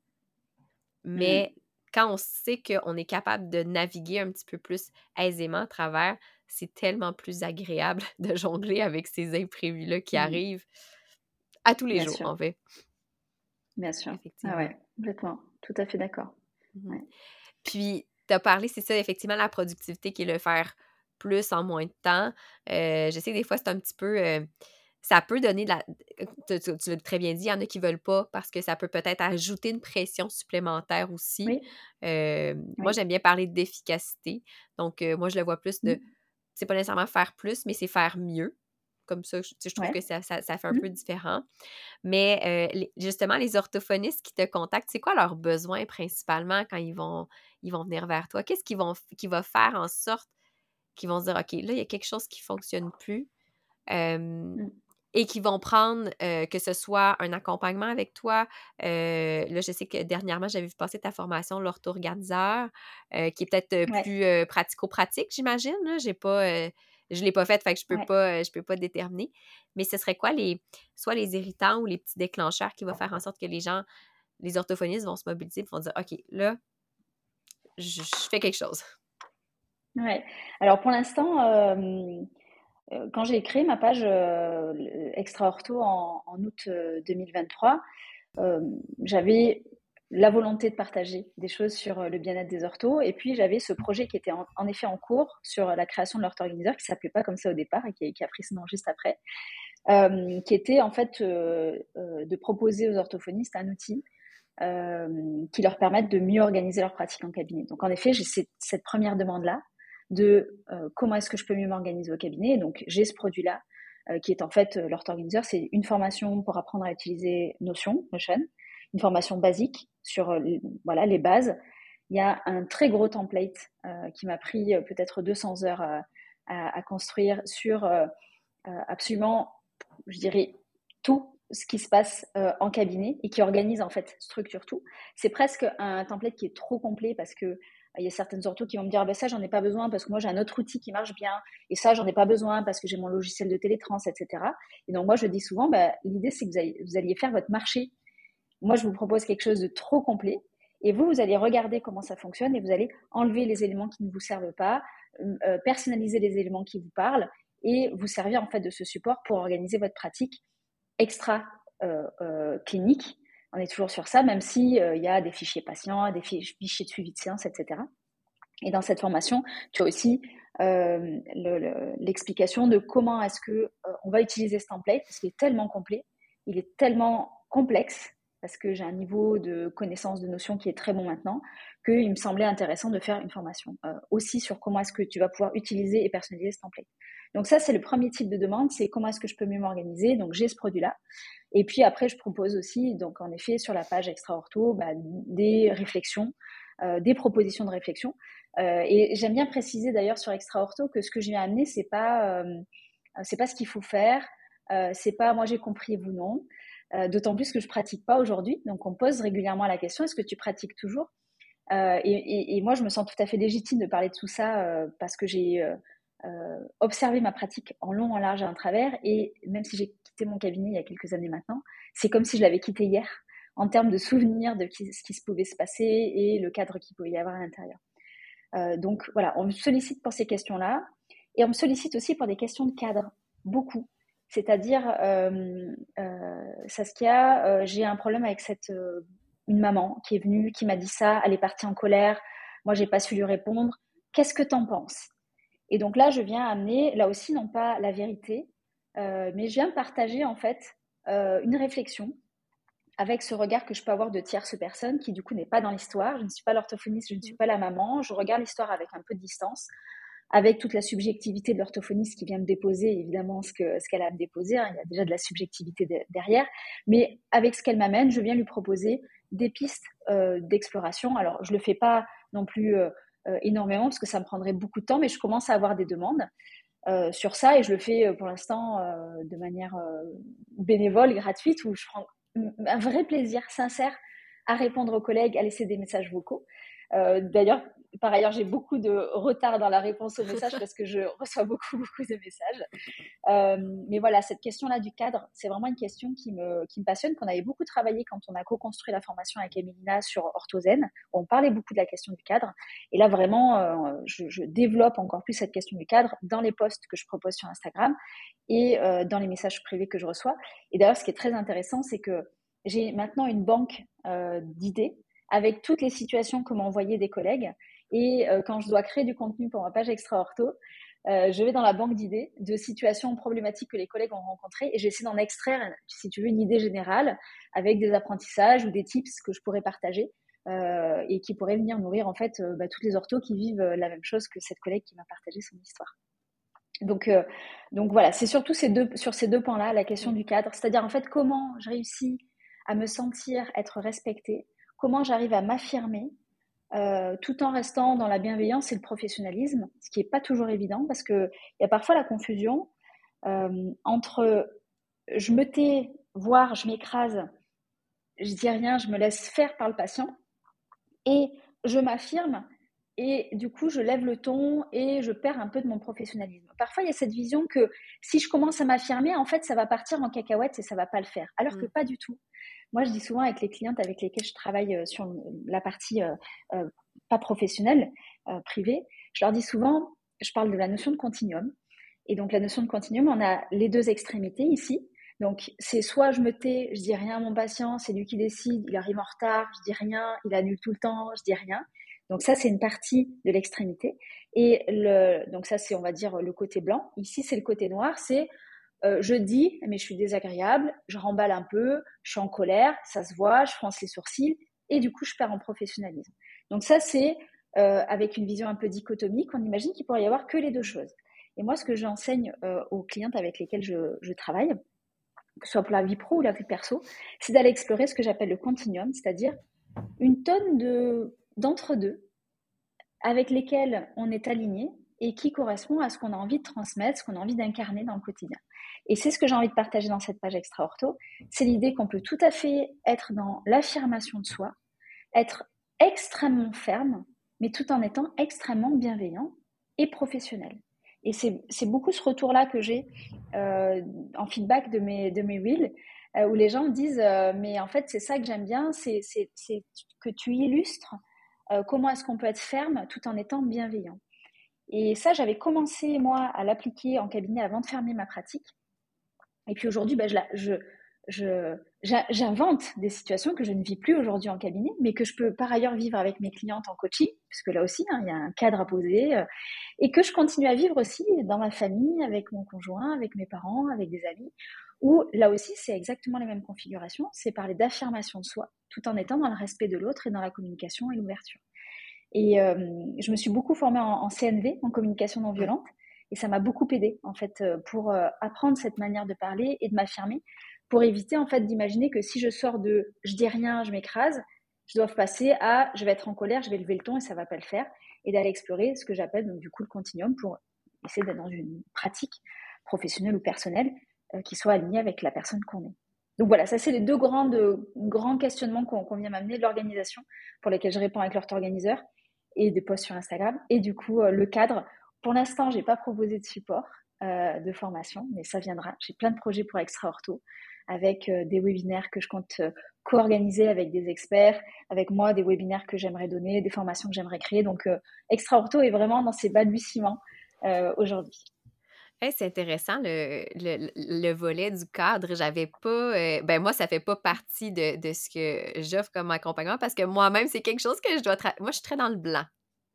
[SPEAKER 1] Mais quand on sait qu'on est capable de naviguer un petit peu plus aisément à travers, c'est tellement plus agréable de jongler avec ces imprévus-là qui arrivent à tous les jours, en fait.
[SPEAKER 3] Bien sûr. Ah ouais, complètement. Tout à fait d'accord.
[SPEAKER 1] Mmh Puis, tu as parlé, c'est ça, effectivement, la productivité qui est le faire plus en moins de temps. Euh, je sais que des fois, c'est un petit peu. Euh, ça peut donner de la. Tu, l'as très bien dit, il y en a qui ne veulent pas parce que ça peut peut-être ajouter une pression supplémentaire aussi. Moi, j'aime bien parler d'efficacité. Donc, moi, je le vois plus de. Mmh. C'est pas nécessairement faire plus, mais c'est faire mieux. Comme ça, je, trouve que ça, ça, fait un mmh. peu différent. Mais justement, les orthophonistes qui te contactent, c'est quoi leurs besoins principalement quand ils vont, ils vont venir vers toi? Qu'est-ce qu'ils vont qui va faire en sorte qu'ils vont se dire OK, là, il y a quelque chose qui ne fonctionne plus. Mmh et qui vont prendre, que ce soit un accompagnement avec toi? là, je sais que dernièrement, j'avais vu passer ta formation, l'ortho-organiseur, qui est peut-être plus pratico-pratique, j'imagine. J'ai pas, je ne l'ai pas faite, fait que je peux pas, je peux pas déterminer. Mais ce serait quoi les, soit les irritants ou les petits déclencheurs qui vont faire en sorte que les gens, les orthophonistes vont se mobiliser vont dire, OK, là, je, fais quelque chose.
[SPEAKER 3] Oui. Alors pour l'instant, euh, quand j'ai créé ma page euh, Extra Ortho en, août 2023, euh, j'avais la volonté de partager des choses sur le bien-être des orthos. Et puis, j'avais ce projet qui était en, effet en cours sur la création de l'ortho-organiseur, qui s'appelait pas comme ça au départ et qui, a pris ce nom juste après, qui était en fait de proposer aux orthophonistes un outil qui leur permette de mieux organiser leur pratique en cabinet. Donc, en effet, j'ai cette première demande-là de comment est-ce que je peux mieux m'organiser au cabinet. Donc, j'ai ce produit-là qui est en fait l'Orthoorganizer. C'est une formation pour apprendre à utiliser Notion, Notion, une formation basique sur voilà, les bases. Il y a un très gros template qui m'a pris peut-être 200 heures à, construire sur absolument, je dirais, tout ce qui se passe euh, en cabinet et qui organise en fait, structure tout. C'est presque un template qui est trop complet parce que euh, il y a certaines orthos qui vont me dire bah, ça j'en ai pas besoin parce que moi j'ai un autre outil qui marche bien et ça j'en ai pas besoin parce que j'ai mon logiciel de télétrans etc. Et donc moi je dis souvent bah, l'idée c'est que vous alliez faire votre marché. Moi je vous propose quelque chose de trop complet et vous vous allez regarder comment ça fonctionne et vous allez enlever les éléments qui ne vous servent pas, euh, personnaliser les éléments qui vous parlent et vous servir en fait de ce support pour organiser votre pratique extra euh, euh, clinique. On est toujours sur ça, même euh, il y a des fichiers patients, des fichiers de suivi de séance, etc. Et dans cette formation, tu as aussi l'explication de comment est-ce que on va utiliser ce template parce qu'il est tellement complet, il est tellement complexe parce que j'ai un niveau de connaissance de notion qui est très bon maintenant, qu'il me semblait intéressant de faire une formation aussi sur comment est-ce que tu vas pouvoir utiliser et personnaliser ce template. Donc ça, c'est le premier type de demande, c'est comment est-ce que je peux mieux m'organiser. Donc j'ai ce produit-là. Et puis après, je propose aussi, donc en effet, sur la page Extra Ortho, bah, des réflexions, euh, des propositions de réflexion. Euh, et j'aime bien préciser d'ailleurs sur Extra Ortho que ce que je viens amener, c'est pas, euh, c'est pas ce qu'il faut faire, c'est pas moi j'ai compris vous non. D'autant plus que je pratique pas aujourd'hui. Donc on pose régulièrement la question est-ce que tu pratiques toujours? Et, et, moi, je me sens tout à fait légitime de parler de tout ça parce que j'ai euh, observer ma pratique en long, en large et en travers. Et même si j'ai quitté mon cabinet il y a quelques années maintenant, c'est comme si je l'avais quitté hier en termes de souvenirs de ce qui se pouvait se passer et le cadre qu'il pouvait y avoir à l'intérieur. Euh, donc voilà, on me sollicite pour ces questions-là et on me sollicite aussi pour des questions de cadre, beaucoup. C'est-à-dire, euh, euh Saskia, j'ai un problème avec cette une maman qui est venue, qui m'a dit ça, elle est partie en colère, moi j'ai pas su lui répondre. Qu'est-ce que tu en penses? Et donc là, je viens amener, là aussi, non pas la vérité, euh, mais je viens partager en fait euh, une réflexion avec ce regard que je peux avoir de tierce personne qui du coup n'est pas dans l'histoire. Je ne suis pas l'orthophoniste, je ne suis pas la maman. Je regarde l'histoire avec un peu de distance, avec toute la subjectivité de l'orthophoniste qui vient me déposer, évidemment ce qu'elle a à me déposer. Hein. il y a déjà de la subjectivité derrière, mais avec ce qu'elle m'amène, je viens lui proposer des pistes euh, d'exploration. Alors je le fais pas non plus euh, énormément parce que ça me prendrait beaucoup de temps, mais je commence à avoir des demandes euh, sur ça et je le fais euh, pour l'instant de manière bénévole, gratuite, où je prends un vrai plaisir sincère à répondre aux collègues, à laisser des messages vocaux. Euh, d'ailleurs, par ailleurs, j'ai beaucoup de retard dans la réponse aux messages parce que je reçois beaucoup, beaucoup de messages. Euh, mais voilà, cette question-là du cadre, c'est vraiment une question qui me, qui me passionne, qu'on avait beaucoup travaillé quand on a co-construit la formation avec Emilina sur Orthozen. On parlait beaucoup de la question du cadre. Et là, vraiment, euh, je, développe encore plus cette question du cadre dans les posts que je propose sur Instagram et dans les messages privés que je reçois. Et d'ailleurs, ce qui est très intéressant, c'est que j'ai maintenant une banque d'idées avec toutes les situations que m'ont envoyées des collègues. Et euh, quand je dois créer du contenu pour ma page extra ortho, euh, je vais dans la banque d'idées de situations problématiques que les collègues ont rencontrées et j'essaie d'en extraire, si tu veux, une idée générale avec des apprentissages ou des tips que je pourrais partager euh, et qui pourraient venir nourrir en fait bah, toutes les orthos qui vivent la même chose que cette collègue qui m'a partagé son histoire. Donc, voilà, c'est surtout ces sur ces deux points-là, la question du cadre, c'est-à-dire en fait comment je réussis à me sentir être respectée, comment j'arrive à m'affirmer euh, tout en restant dans la bienveillance et le professionnalisme, ce qui n'est pas toujours évident parce qu'il y a parfois la confusion euh, entre je me tais, voire je m'écrase, je dis rien, je me laisse faire par le patient, et je m'affirme, et du coup je lève le ton et je perds un peu de mon professionnalisme. Parfois il y a cette vision que si je commence à m'affirmer, en fait ça va partir en cacahuète et ça va pas le faire, alors que mm. pas du tout. Moi, je dis souvent avec les clientes avec lesquelles je travaille euh, sur la partie euh, euh, pas professionnelle, privée, je leur dis souvent, je parle de la notion de continuum. Et donc, la notion de continuum, on a les deux extrémités ici. Donc, c'est soit je me tais, je dis rien à mon patient, c'est lui qui décide, il arrive en retard, je dis rien, il annule tout le temps, je dis rien. Donc ça, c'est une partie de l'extrémité. Et le, donc ça, c'est, on va dire, le côté blanc. Ici, c'est le côté noir, c'est euh, je dis, mais je suis désagréable, je remballe un peu, je suis en colère, ça se voit, je fronce les sourcils, et du coup, je perds en professionnalisme. Donc ça, c'est avec une vision un peu dichotomique, on imagine qu'il pourrait y avoir que les deux choses. Et moi, ce que j'enseigne aux clientes avec lesquelles je, travaille, que ce soit pour la vie pro ou la vie perso, c'est d'aller explorer ce que j'appelle le continuum, c'est-à-dire une tonne de, d'entre-deux avec lesquels on est aligné et qui correspond à ce qu'on a envie de transmettre, ce qu'on a envie d'incarner dans le quotidien. Et c'est ce que j'ai envie de partager dans cette page extra ortho, c'est l'idée qu'on peut tout à fait être dans l'affirmation de soi, être extrêmement ferme, mais tout en étant extrêmement bienveillant et professionnel. Et c'est beaucoup ce retour-là que j'ai euh, en feedback de mes, de mes euh, où les gens me disent euh, Mais en fait, c'est ça que j'aime bien, c'est que tu illustres comment est-ce qu'on peut être ferme tout en étant bienveillant. Et ça, j'avais commencé, moi, à l'appliquer en cabinet avant de fermer ma pratique. Et puis aujourd'hui, ben, je, je, j'invente des situations que je ne vis plus aujourd'hui en cabinet, mais que je peux par ailleurs vivre avec mes clientes en coaching, puisque là aussi, hein, il y a un cadre à poser, euh, et que je continue à vivre aussi dans ma famille, avec mon conjoint, avec mes parents, avec des amis, où là aussi, c'est exactement les mêmes configurations, c'est parler d'affirmation de soi, tout en étant dans le respect de l'autre et dans la communication et l'ouverture. Et euh, je me suis beaucoup formée en, CNV, en communication non violente, et ça m'a beaucoup aidé en fait euh, pour apprendre cette manière de parler et de m'affirmer pour éviter en fait d'imaginer que si je sors de je dis rien, je m'écrase, je dois passer à je vais être en colère, je vais lever le ton et ça va pas le faire, et d'aller explorer ce que j'appelle donc du coup le continuum pour essayer d'être dans une pratique professionnelle ou personnelle euh, qui soit alignée avec la personne qu'on est. Donc voilà, ça c'est les deux grands questionnements qu'on vient m'amener l'organisation pour lesquels je réponds avec l'organiseur et des posts sur Instagram. Et du coup, euh, le cadre, pour l'instant, j'ai pas proposé de support euh, de formation, mais ça viendra. J'ai plein de projets pour Extra Ortho avec euh, des webinaires que je compte euh, co-organiser avec des experts, avec moi des webinaires que j'aimerais donner, des formations que j'aimerais créer. Donc, euh, Extra Ortho est vraiment dans ses balbutiements aujourd'hui.
[SPEAKER 1] c'est intéressant le, le, volet du cadre. J'avais pas. ben moi, ça fait pas partie de, de ce que j'offre comme accompagnement parce que moi-même, c'est quelque chose que je dois. Moi, je suis très dans le blanc.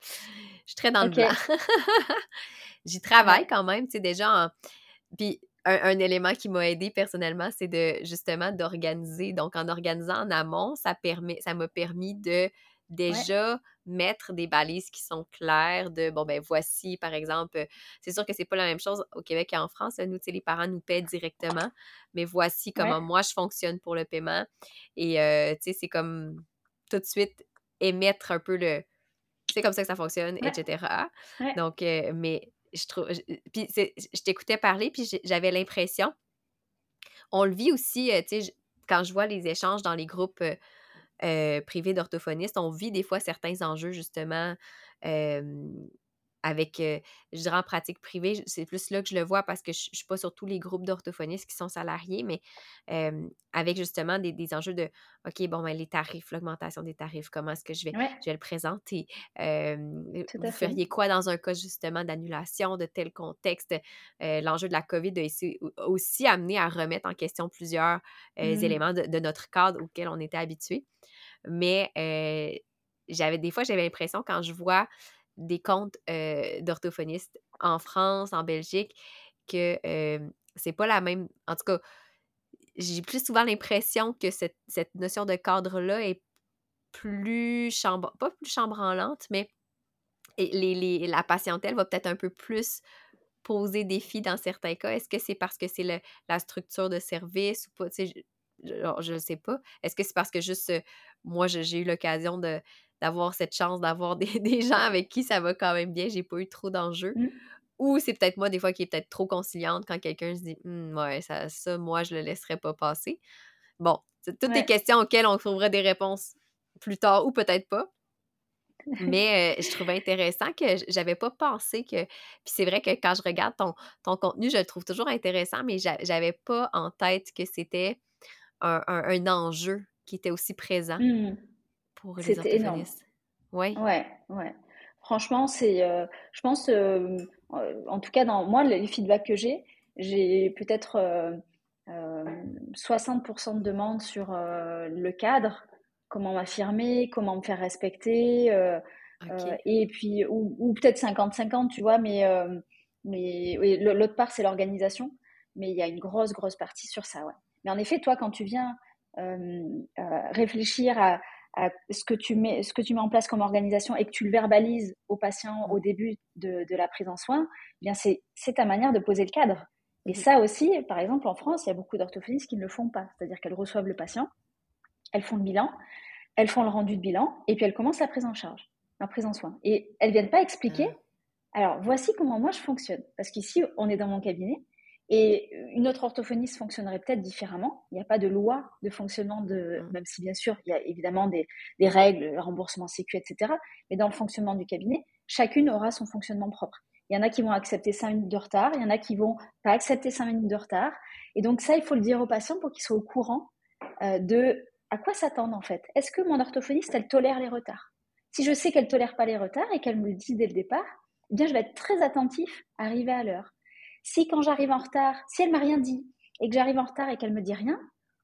[SPEAKER 1] Je suis très dans le blanc. J'y travaille quand même, tu sais, déjà. Puis un, élément qui m'a aidé personnellement, c'est de justement d'organiser. Donc, en organisant en amont, ça permet, ça m'a permis de déjà mettre des balises qui sont claires de bon ben voici par exemple c'est sûr que c'est pas la même chose au Québec et en France nous les parents nous paient directement mais voici comment moi je fonctionne pour le paiement. Et euh, tu sais c'est comme tout de suite émettre un peu le c'est comme ça que ça fonctionne etc donc euh, mais Puis je t'écoutais parler, puis j'avais l'impression. On le vit aussi, tu sais, quand je vois les échanges dans les groupes privés d'orthophonistes, on vit des fois certains enjeux, justement, avec, euh, je dirais en pratique privée, c'est plus là que je le vois parce que je ne suis pas sur tous les groupes d'orthophonistes qui sont salariés, mais avec justement des, enjeux de, OK, bon, ben, les tarifs, l'augmentation des tarifs, comment est-ce que je vais, je vais le présenter? vous feriez quoi dans un cas justement d'annulation de tel contexte? L'enjeu de la COVID a aussi amené à remettre en question plusieurs mmh. éléments de, de, notre cadre auquel on était habitué. Mais j'avais des fois, j'avais l'impression quand je vois des comptes d'orthophonistes en France, en Belgique, que c'est pas la même. En tout cas, j'ai plus souvent l'impression que cette, notion de cadre-là est plus chambre, pas plus chambranlante, mais les, la patientèle va peut-être un peu plus poser des défi dans certains cas. Est-ce que c'est parce que c'est la structure de service ou pas? je ne sais pas. Est-ce que c'est parce que juste moi, j'ai eu l'occasion de, d'avoir cette chance d'avoir des, gens avec qui ça va quand même bien, j'ai pas eu trop d'enjeux. Mmh. Ou c'est peut-être moi, des fois, qui est peut-être trop conciliante quand quelqu'un se dit «Mmh, Ouais, ça, ça, moi, je le laisserai pas passer. Bon, c'est toutes des questions auxquelles on trouverait des réponses plus tard ou peut-être pas. Mais je trouvais intéressant que j'avais pas pensé que. Puis c'est vrai que quand je regarde ton, ton contenu, je le trouve toujours intéressant, mais j'avais pas en tête que c'était un, enjeu qui était aussi présent. Mmh pour les orthophonistes.
[SPEAKER 3] Oui. Ouais, ouais. Franchement, c'est, euh, je pense, euh, en tout cas, dans moi, les feedbacks que j'ai, j'ai peut-être 60% euh, de demandes sur le cadre, comment m'affirmer, comment me faire respecter, et puis, ou, peut-être 50-50, tu vois, mais, mais l'autre part, c'est l'organisation, mais il y a une grosse, grosse partie sur ça, ouais. Mais en effet, toi, quand tu viens réfléchir à, ce, que tu mets, ce que tu mets en place comme organisation et que tu le verbalises au patient au mmh. début de, la prise en soin, eh bien c'est ta manière de poser le cadre. Et mmh. ça aussi, par exemple, en France, il y a beaucoup d'orthophonistes qui ne le font pas. C'est-à-dire qu'elles reçoivent le patient, elles font le bilan, elles font le rendu de bilan, et puis elles commencent la prise en charge, la prise en soin. Et elles viennent pas expliquer, ah. alors voici comment moi je fonctionne. Parce qu'ici, on est dans mon cabinet, et une autre orthophoniste fonctionnerait peut-être différemment. Il n'y a pas de loi de fonctionnement, de, mmh. même si bien sûr il y a évidemment des, règles, le remboursement sécu, etc. Mais dans le fonctionnement du cabinet, chacune aura son fonctionnement propre. Il y en a qui vont accepter 5 minutes de retard, il y en a qui vont pas accepter 5 minutes de retard. Et donc ça, il faut le dire aux patients pour qu'ils soient au courant euh, de à quoi s'attendre en fait. Est-ce que mon orthophoniste, elle tolère les retards? Si je sais qu'elle tolère pas les retards et qu'elle me le dit dès le départ, eh bien je vais être très attentif à arriver à l'heure. Si quand j'arrive en retard, si elle m'a rien dit et que j'arrive en retard et qu'elle me dit rien,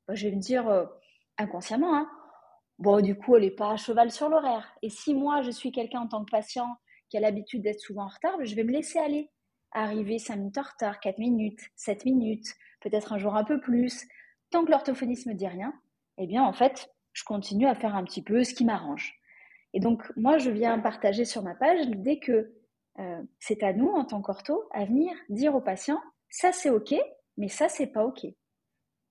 [SPEAKER 3] bah, je vais me dire euh, inconsciemment, hein, bon, du coup, elle n'est pas à cheval sur l'horaire. Et si moi, je suis quelqu'un en tant que patient qui a l'habitude d'être souvent en retard, je vais me laisser aller. Arriver 5 minutes en retard, 4 minutes, 7 minutes, peut-être un jour un peu plus. Tant que l'orthophoniste me dit rien, eh bien, en fait, je continue à faire un petit peu ce qui m'arrange. Et donc, moi, je viens partager sur ma page l'idée que euh, c'est à nous, en tant qu'ortho, à venir dire au patient, ça c'est OK, mais ça c'est pas OK.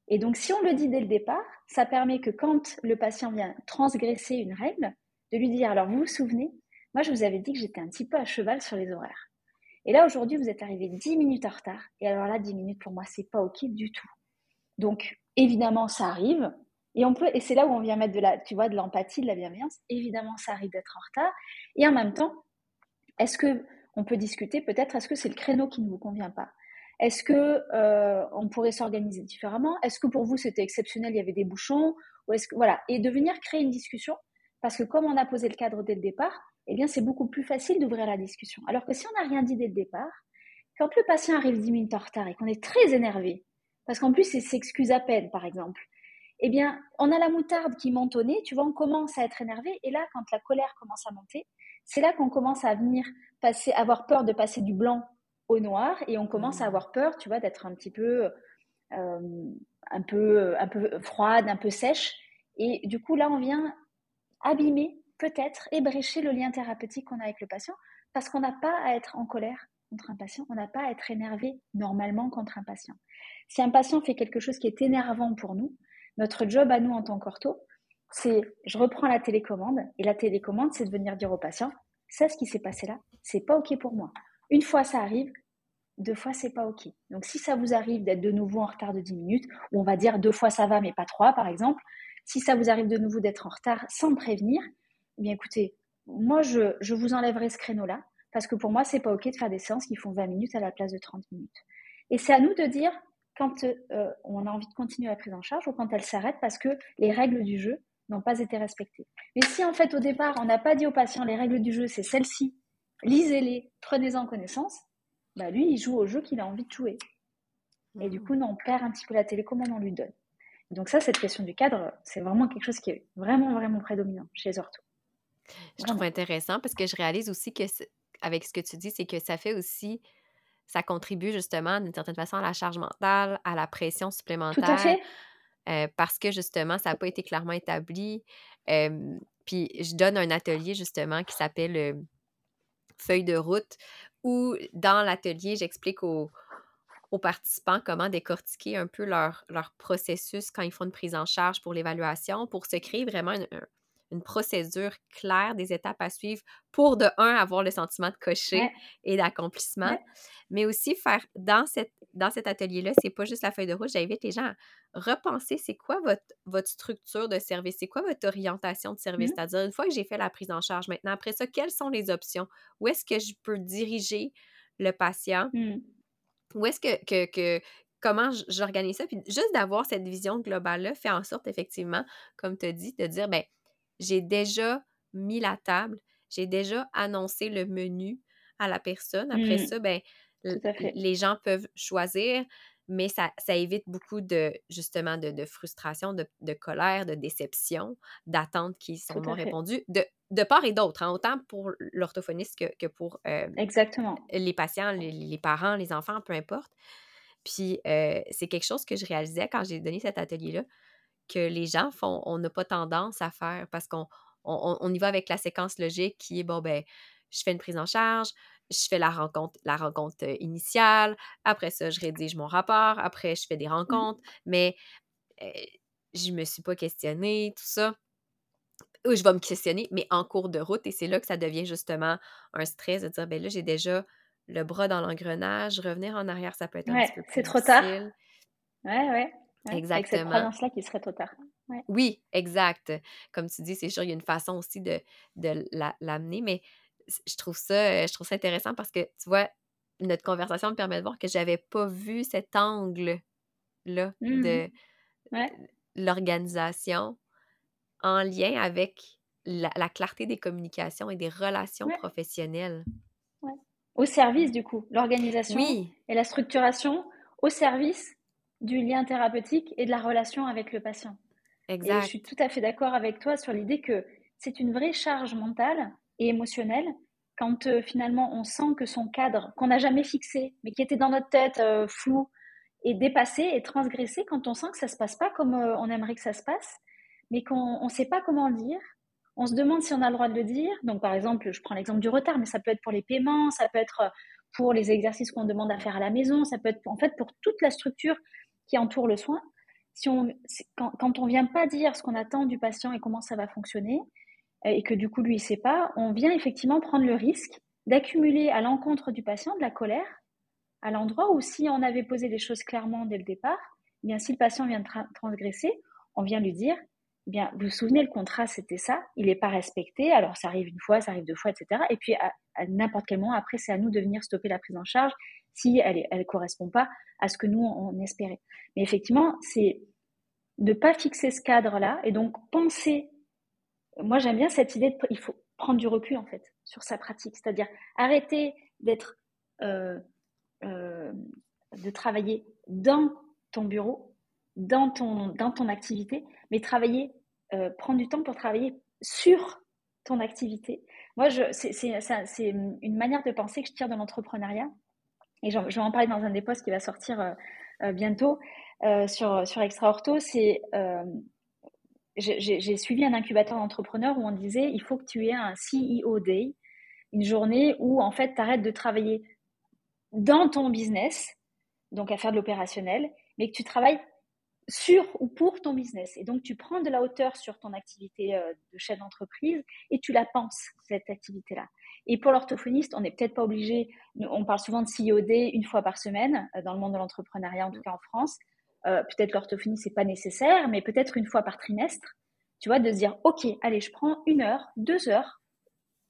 [SPEAKER 3] Et donc, si on le dit dès le départ, ça permet que quand le patient vient transgresser une règle, de lui dire, alors vous vous souvenez, moi je vous avais dit que j'étais un petit peu à cheval sur les horaires. Et là, aujourd'hui, vous êtes arrivé 10 minutes en retard. Et alors là, 10 minutes, pour moi, c'est pas OK du tout. Donc, évidemment, ça arrive. Et on peut, et c'est là où on vient mettre de la, tu vois, de l'empathie, de la bienveillance. Évidemment, ça arrive d'être en retard. Et en même temps, est-ce que on peut discuter peut-être est-ce que c'est le créneau qui ne vous convient pas? Est-ce que euh, on pourrait s'organiser différemment? Est-ce que pour vous c'était exceptionnel, il y avait des bouchons? Voilà et de venir créer une discussion parce que comme on a posé le cadre dès le départ, eh bien c'est beaucoup plus facile d'ouvrir la discussion. Alors que si on n'a rien dit dès le départ, quand le patient arrive 10 minutes en retard et qu'on est très énervé, parce qu'en plus il s'excuse à peine par exemple, eh bien, on a la moutarde qui monte au nez, tu vois, on commence à être énervé, et là, quand la colère commence à monter, c'est là qu'on commence à venir passer, avoir peur de passer du blanc au noir et on commence à mmh. avoir peur, tu vois, d'être un petit peu, euh, un peu, un peu froide, un peu sèche. Et du coup, là, on vient abîmer, peut-être, ébrécher le lien thérapeutique qu'on a avec le patient parce qu'on n'a pas à être en colère contre un patient, on n'a pas à être énervé normalement contre un patient. Si un patient fait quelque chose qui est énervant pour nous, notre job à nous en tant qu'ortho, c'est je reprends la télécommande et la télécommande, c'est de venir dire au patient, c'est ce qui s'est passé là, c'est pas ok pour moi. Une fois ça arrive, deux fois c'est pas ok. Donc si ça vous arrive d'être de nouveau en retard de 10 minutes, ou on va dire deux fois ça va mais pas trois par exemple, si ça vous arrive de nouveau d'être en retard sans prévenir, eh bien écoutez, moi je, je vous enlèverai ce créneau-là parce que pour moi c'est pas ok de faire des séances qui font 20 minutes à la place de 30 minutes. Et c'est à nous de dire quand euh, on a envie de continuer la prise en charge ou quand elle s'arrête parce que les règles du jeu n'ont pas été respectées. Mais si en fait au départ on n'a pas dit au patient les règles du jeu c'est celles-ci, lisez-les, prenez-en connaissance, bah lui il joue au jeu qu'il a envie de jouer. Et du coup, on perd un petit peu la télécommande, on lui donne. Donc ça, cette question du cadre, c'est vraiment quelque chose qui est vraiment, vraiment prédominant chez les orthos.
[SPEAKER 1] Je trouve intéressant parce que je réalise aussi que, avec ce que tu dis, c'est que ça fait aussi, ça contribue justement d'une certaine façon à la charge mentale, à la pression supplémentaire. Tout à fait. Euh, parce que justement, ça n'a pas été clairement établi. puis je donne un atelier justement qui s'appelle Feuille de route, où dans l'atelier, j'explique aux, participants comment décortiquer un peu leur, leur processus quand ils font une prise en charge pour l'évaluation, pour se créer vraiment un, une procédure claire des étapes à suivre pour, de un, avoir le sentiment de cocher et d'accomplissement, mais aussi faire dans, cette, dans cet atelier-là, c'est pas juste la feuille de route, j'invite les gens à repenser c'est quoi votre, votre structure de service, c'est quoi votre orientation de service, mmh. c'est-à-dire une fois que j'ai fait la prise en charge, maintenant, après ça, quelles sont les options? Où est-ce que je peux diriger le patient? Mmh. Où est-ce que, que, que, comment j'organise ça? Puis juste d'avoir cette vision globale-là fait en sorte, effectivement, comme tu as dit, de dire, ben j'ai déjà mis la table, j'ai déjà annoncé le menu à la personne. Après mmh. ça, ben, les gens peuvent choisir, mais ça, évite beaucoup de, justement, de, frustration, de, colère, de déception, d'attentes qui sont non répondues, de, de part et d'autre, hein, autant pour l'orthophoniste que, pour euh,
[SPEAKER 3] Exactement.
[SPEAKER 1] les patients, les, parents, les enfants, peu importe. Puis, euh, c'est quelque chose que je réalisais quand j'ai donné cet atelier-là, que les gens font, on n'a pas tendance à faire parce qu'on on, y va avec la séquence logique qui est, bon, ben, je fais une prise en charge, je fais la rencontre, la rencontre initiale, après ça, je rédige mon rapport, après, je fais des mmh rencontres, mais je me suis pas questionnée, tout ça. Ou je vais me questionner, mais en cours de route, et c'est là que ça devient justement un stress de dire, ben là, j'ai déjà le bras dans l'engrenage, revenir en arrière, ça peut être un petit peu plus
[SPEAKER 3] c'est trop tard. Ouais, ouais. Exactement. Avec cette croyance-là qui serait trop tard.
[SPEAKER 1] Oui, exact. Comme tu dis, c'est sûr, il y a une façon aussi de, de l'amener, mais je trouve ça, je trouve ça intéressant parce que, tu vois, notre conversation me permet de voir que j'avais pas vu cet angle-là mmh de l'organisation en lien avec la, clarté des communications et des relations professionnelles.
[SPEAKER 3] Au service, du coup, l'organisation et la structuration au service du lien thérapeutique et de la relation avec le patient. Exact. Et je suis tout à fait d'accord avec toi sur l'idée que c'est une vraie charge mentale et émotionnelle quand euh, finalement on sent que son cadre, qu'on n'a jamais fixé, mais qui était dans notre tête euh, flou, est dépassé et transgressé, quand on sent que ça ne se passe pas comme euh, on aimerait que ça se passe, mais qu'on ne sait pas comment le dire, on se demande si on a le droit de le dire. Donc par exemple, je prends l'exemple du retard, mais ça peut être pour les paiements, ça peut être pour les exercices qu'on demande à faire à la maison, ça peut être en fait pour toute la structure qui entoure le soin. Si on, quand, on ne vient pas dire ce qu'on attend du patient et comment ça va fonctionner, et que du coup lui ne sait pas, on vient effectivement prendre le risque d'accumuler à l'encontre du patient de la colère, à l'endroit où si on avait posé les choses clairement dès le départ, eh bien si le patient vient de transgresser, on vient lui dire, eh bien vous vous souvenez le contrat c'était ça, il n'est pas respecté, alors ça arrive une fois, ça arrive deux fois, etc. Et puis à, à n'importe quel moment après c'est à nous de venir stopper la prise en charge si elle ne correspond pas à ce que nous, on espérait. Mais effectivement, c'est ne pas fixer ce cadre-là et donc penser. Moi, j'aime bien cette idée de, il faut prendre du recul, en fait, sur sa pratique. C'est-à-dire arrêter d'être, euh, euh, de travailler dans ton bureau, dans ton, dans ton activité, mais travailler, euh, prendre du temps pour travailler sur ton activité. Moi, c'est une manière de penser que je tire de l'entrepreneuriat et je, vais en parler dans un des posts qui va sortir bientôt sur, sur Extra Ortho, c'est j'ai suivi un incubateur d'entrepreneurs où on disait il faut que tu aies un CEO Day, une journée où en fait tu arrêtes de travailler dans ton business, donc à faire de l'opérationnel, mais que tu travailles sur ou pour ton business. Et donc tu prends de la hauteur sur ton activité de chef d'entreprise et tu la penses, cette activité-là. Et pour l'orthophoniste, on n'est peut-être pas obligé, on parle souvent de CIOD une fois par semaine euh, dans le monde de l'entrepreneuriat, en tout cas en France. Euh, peut-être l'orthophonie, c'est pas nécessaire, mais peut-être une fois par trimestre, tu vois, de se dire, OK, allez, je prends une heure, deux heures,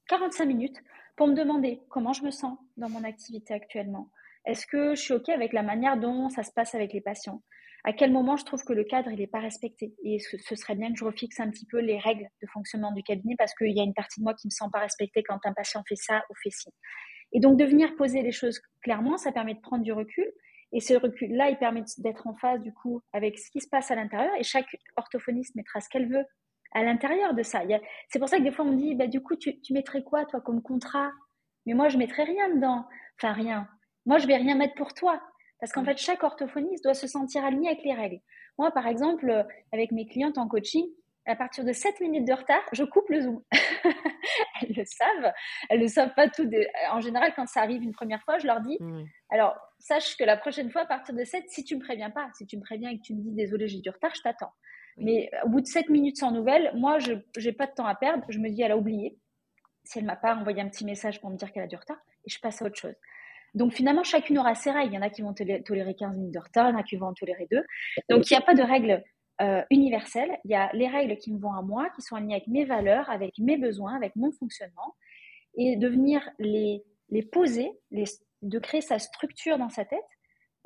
[SPEAKER 3] 45 minutes pour me demander comment je me sens dans mon activité actuellement. Est-ce que je suis OK avec la manière dont ça se passe avec les patients? À quel moment je trouve que le cadre n'est pas respecté? Et ce, serait bien que je refixe un petit peu les règles de fonctionnement du cabinet parce qu'il y a une partie de moi qui ne me sent pas respectée quand un patient fait ça ou fait ci. Et donc de venir poser les choses clairement, ça permet de prendre du recul. Et ce recul-là, il permet d'être en phase du coup avec ce qui se passe à l'intérieur. Et chaque orthophoniste mettra ce qu'elle veut à l'intérieur de ça. C'est pour ça que des fois on me dit, bah, du coup, tu, tu mettrais quoi toi comme contrat? Mais moi, je mettrais rien dedans. Enfin, rien. Moi, je vais rien mettre pour toi. Parce qu'en fait, chaque orthophoniste doit se sentir aligné avec les règles. Moi, par exemple, euh, avec mes clientes en coaching, à partir de 7 minutes de retard, je coupe le Zoom. elles le savent. Elles ne le savent pas tout. En général, quand ça arrive une première fois, je leur dis alors, sache que la prochaine fois, à partir de 7, si tu me préviens pas, si tu me préviens et que tu me dis désolé, j'ai du retard, je t'attends. Mais au bout de 7 minutes sans nouvelles, moi, je n'ai pas de temps à perdre. Je me dis, elle a oublié. Si elle m'a pas envoyé un petit message pour me dire qu'elle a du retard, et je passe à autre chose. Donc finalement, chacune aura ses règles. Il y en a qui vont tolérer 15 minutes de retard, il y en a qui vont en tolérer deux. Donc il n'y a pas de règles euh, universelles. Il y a les règles qui me vont à moi, qui sont alignées avec mes valeurs, avec mes besoins, avec mon fonctionnement. Et de venir les, les poser, de créer sa structure dans sa tête,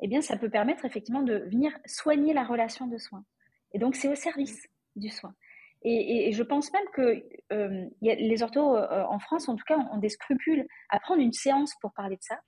[SPEAKER 3] eh bien ça peut permettre effectivement de venir soigner la relation de soins. Et donc c'est au service du soin. Et, je pense même que euh, les orthos euh, en France, en tout cas, ont des scrupules à prendre une séance pour parler de ça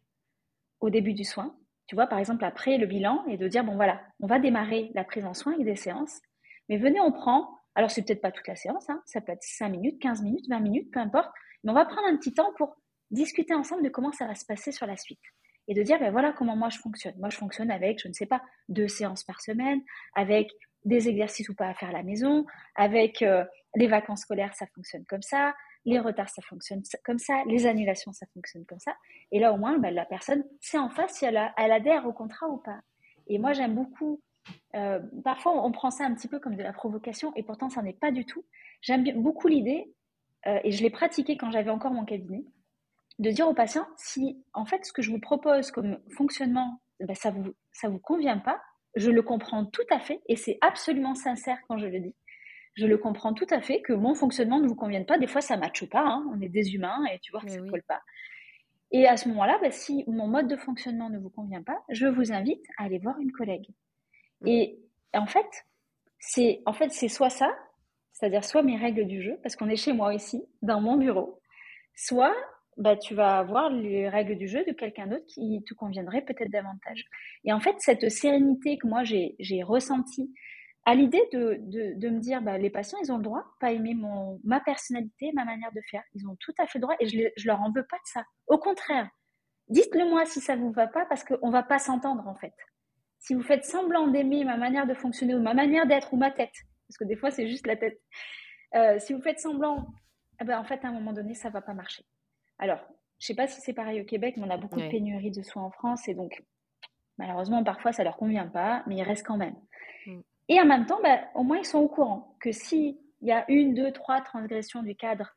[SPEAKER 3] au début du soin, tu vois, par exemple après le bilan, et de dire, bon voilà, on va démarrer la prise en soin avec des séances, mais venez, on prend, alors c'est peut-être pas toute la séance, hein, ça peut être 5 minutes, 15 minutes, 20 minutes, peu importe, mais on va prendre un petit temps pour discuter ensemble de comment ça va se passer sur la suite. Et de dire, ben voilà comment moi je fonctionne. Moi, je fonctionne avec, je ne sais pas, deux séances par semaine, avec des exercices ou pas à faire à la maison, avec euh, les vacances scolaires, ça fonctionne comme ça, les retards, ça fonctionne comme ça, les annulations, ça fonctionne comme ça. Et là, au moins, ben, la personne sait en face si elle, adhère au contrat ou pas. Et moi, j'aime beaucoup, euh, parfois on prend ça un petit peu comme de la provocation, et pourtant, ça n'est pas du tout. J'aime beaucoup l'idée, euh, et je l'ai pratiqué quand j'avais encore mon cabinet, de dire aux patients, si en fait ce que je vous propose comme fonctionnement, ben, ça vous, ça vous convient pas, je le comprends tout à fait, et c'est absolument sincère quand je le dis. Je le comprends tout à fait que mon fonctionnement ne vous convienne pas. Des fois, ça ne matche pas. Hein. On est des humains et tu vois que ça ne colle pas. Et à ce moment-là, ben, si mon mode de fonctionnement ne vous convient pas, je vous invite à aller voir une collègue. Et en fait, c'est en fait c'est soit ça, c'est-à-dire soit mes règles du jeu, parce qu'on est chez moi ici, dans mon bureau, soit bah, tu vas avoir les règles du jeu de quelqu'un d'autre qui te conviendrait peut-être davantage. Et en fait, cette sérénité que moi j'ai ressentie à l'idée de, de, me dire, bah, les patients, ils ont le droit de pas aimer mon, ma personnalité, ma manière de faire. Ils ont tout à fait le droit et je, je leur en veux pas de ça. Au contraire, dites-le moi si ça vous va pas parce qu'on va pas s'entendre en fait. Si vous faites semblant d'aimer ma manière de fonctionner ou ma manière d'être ou ma tête, parce que des fois c'est juste la tête. Euh, si vous faites semblant, eh ben, en fait à un moment donné ça va pas marcher. Alors, je sais pas si c'est pareil au Québec, mais on a beaucoup de pénurie de soins en France et donc malheureusement parfois ça leur convient pas, mais ils restent quand même. Et en même temps, ben, au moins ils sont au courant que s'il y a une, deux, trois transgressions du cadre,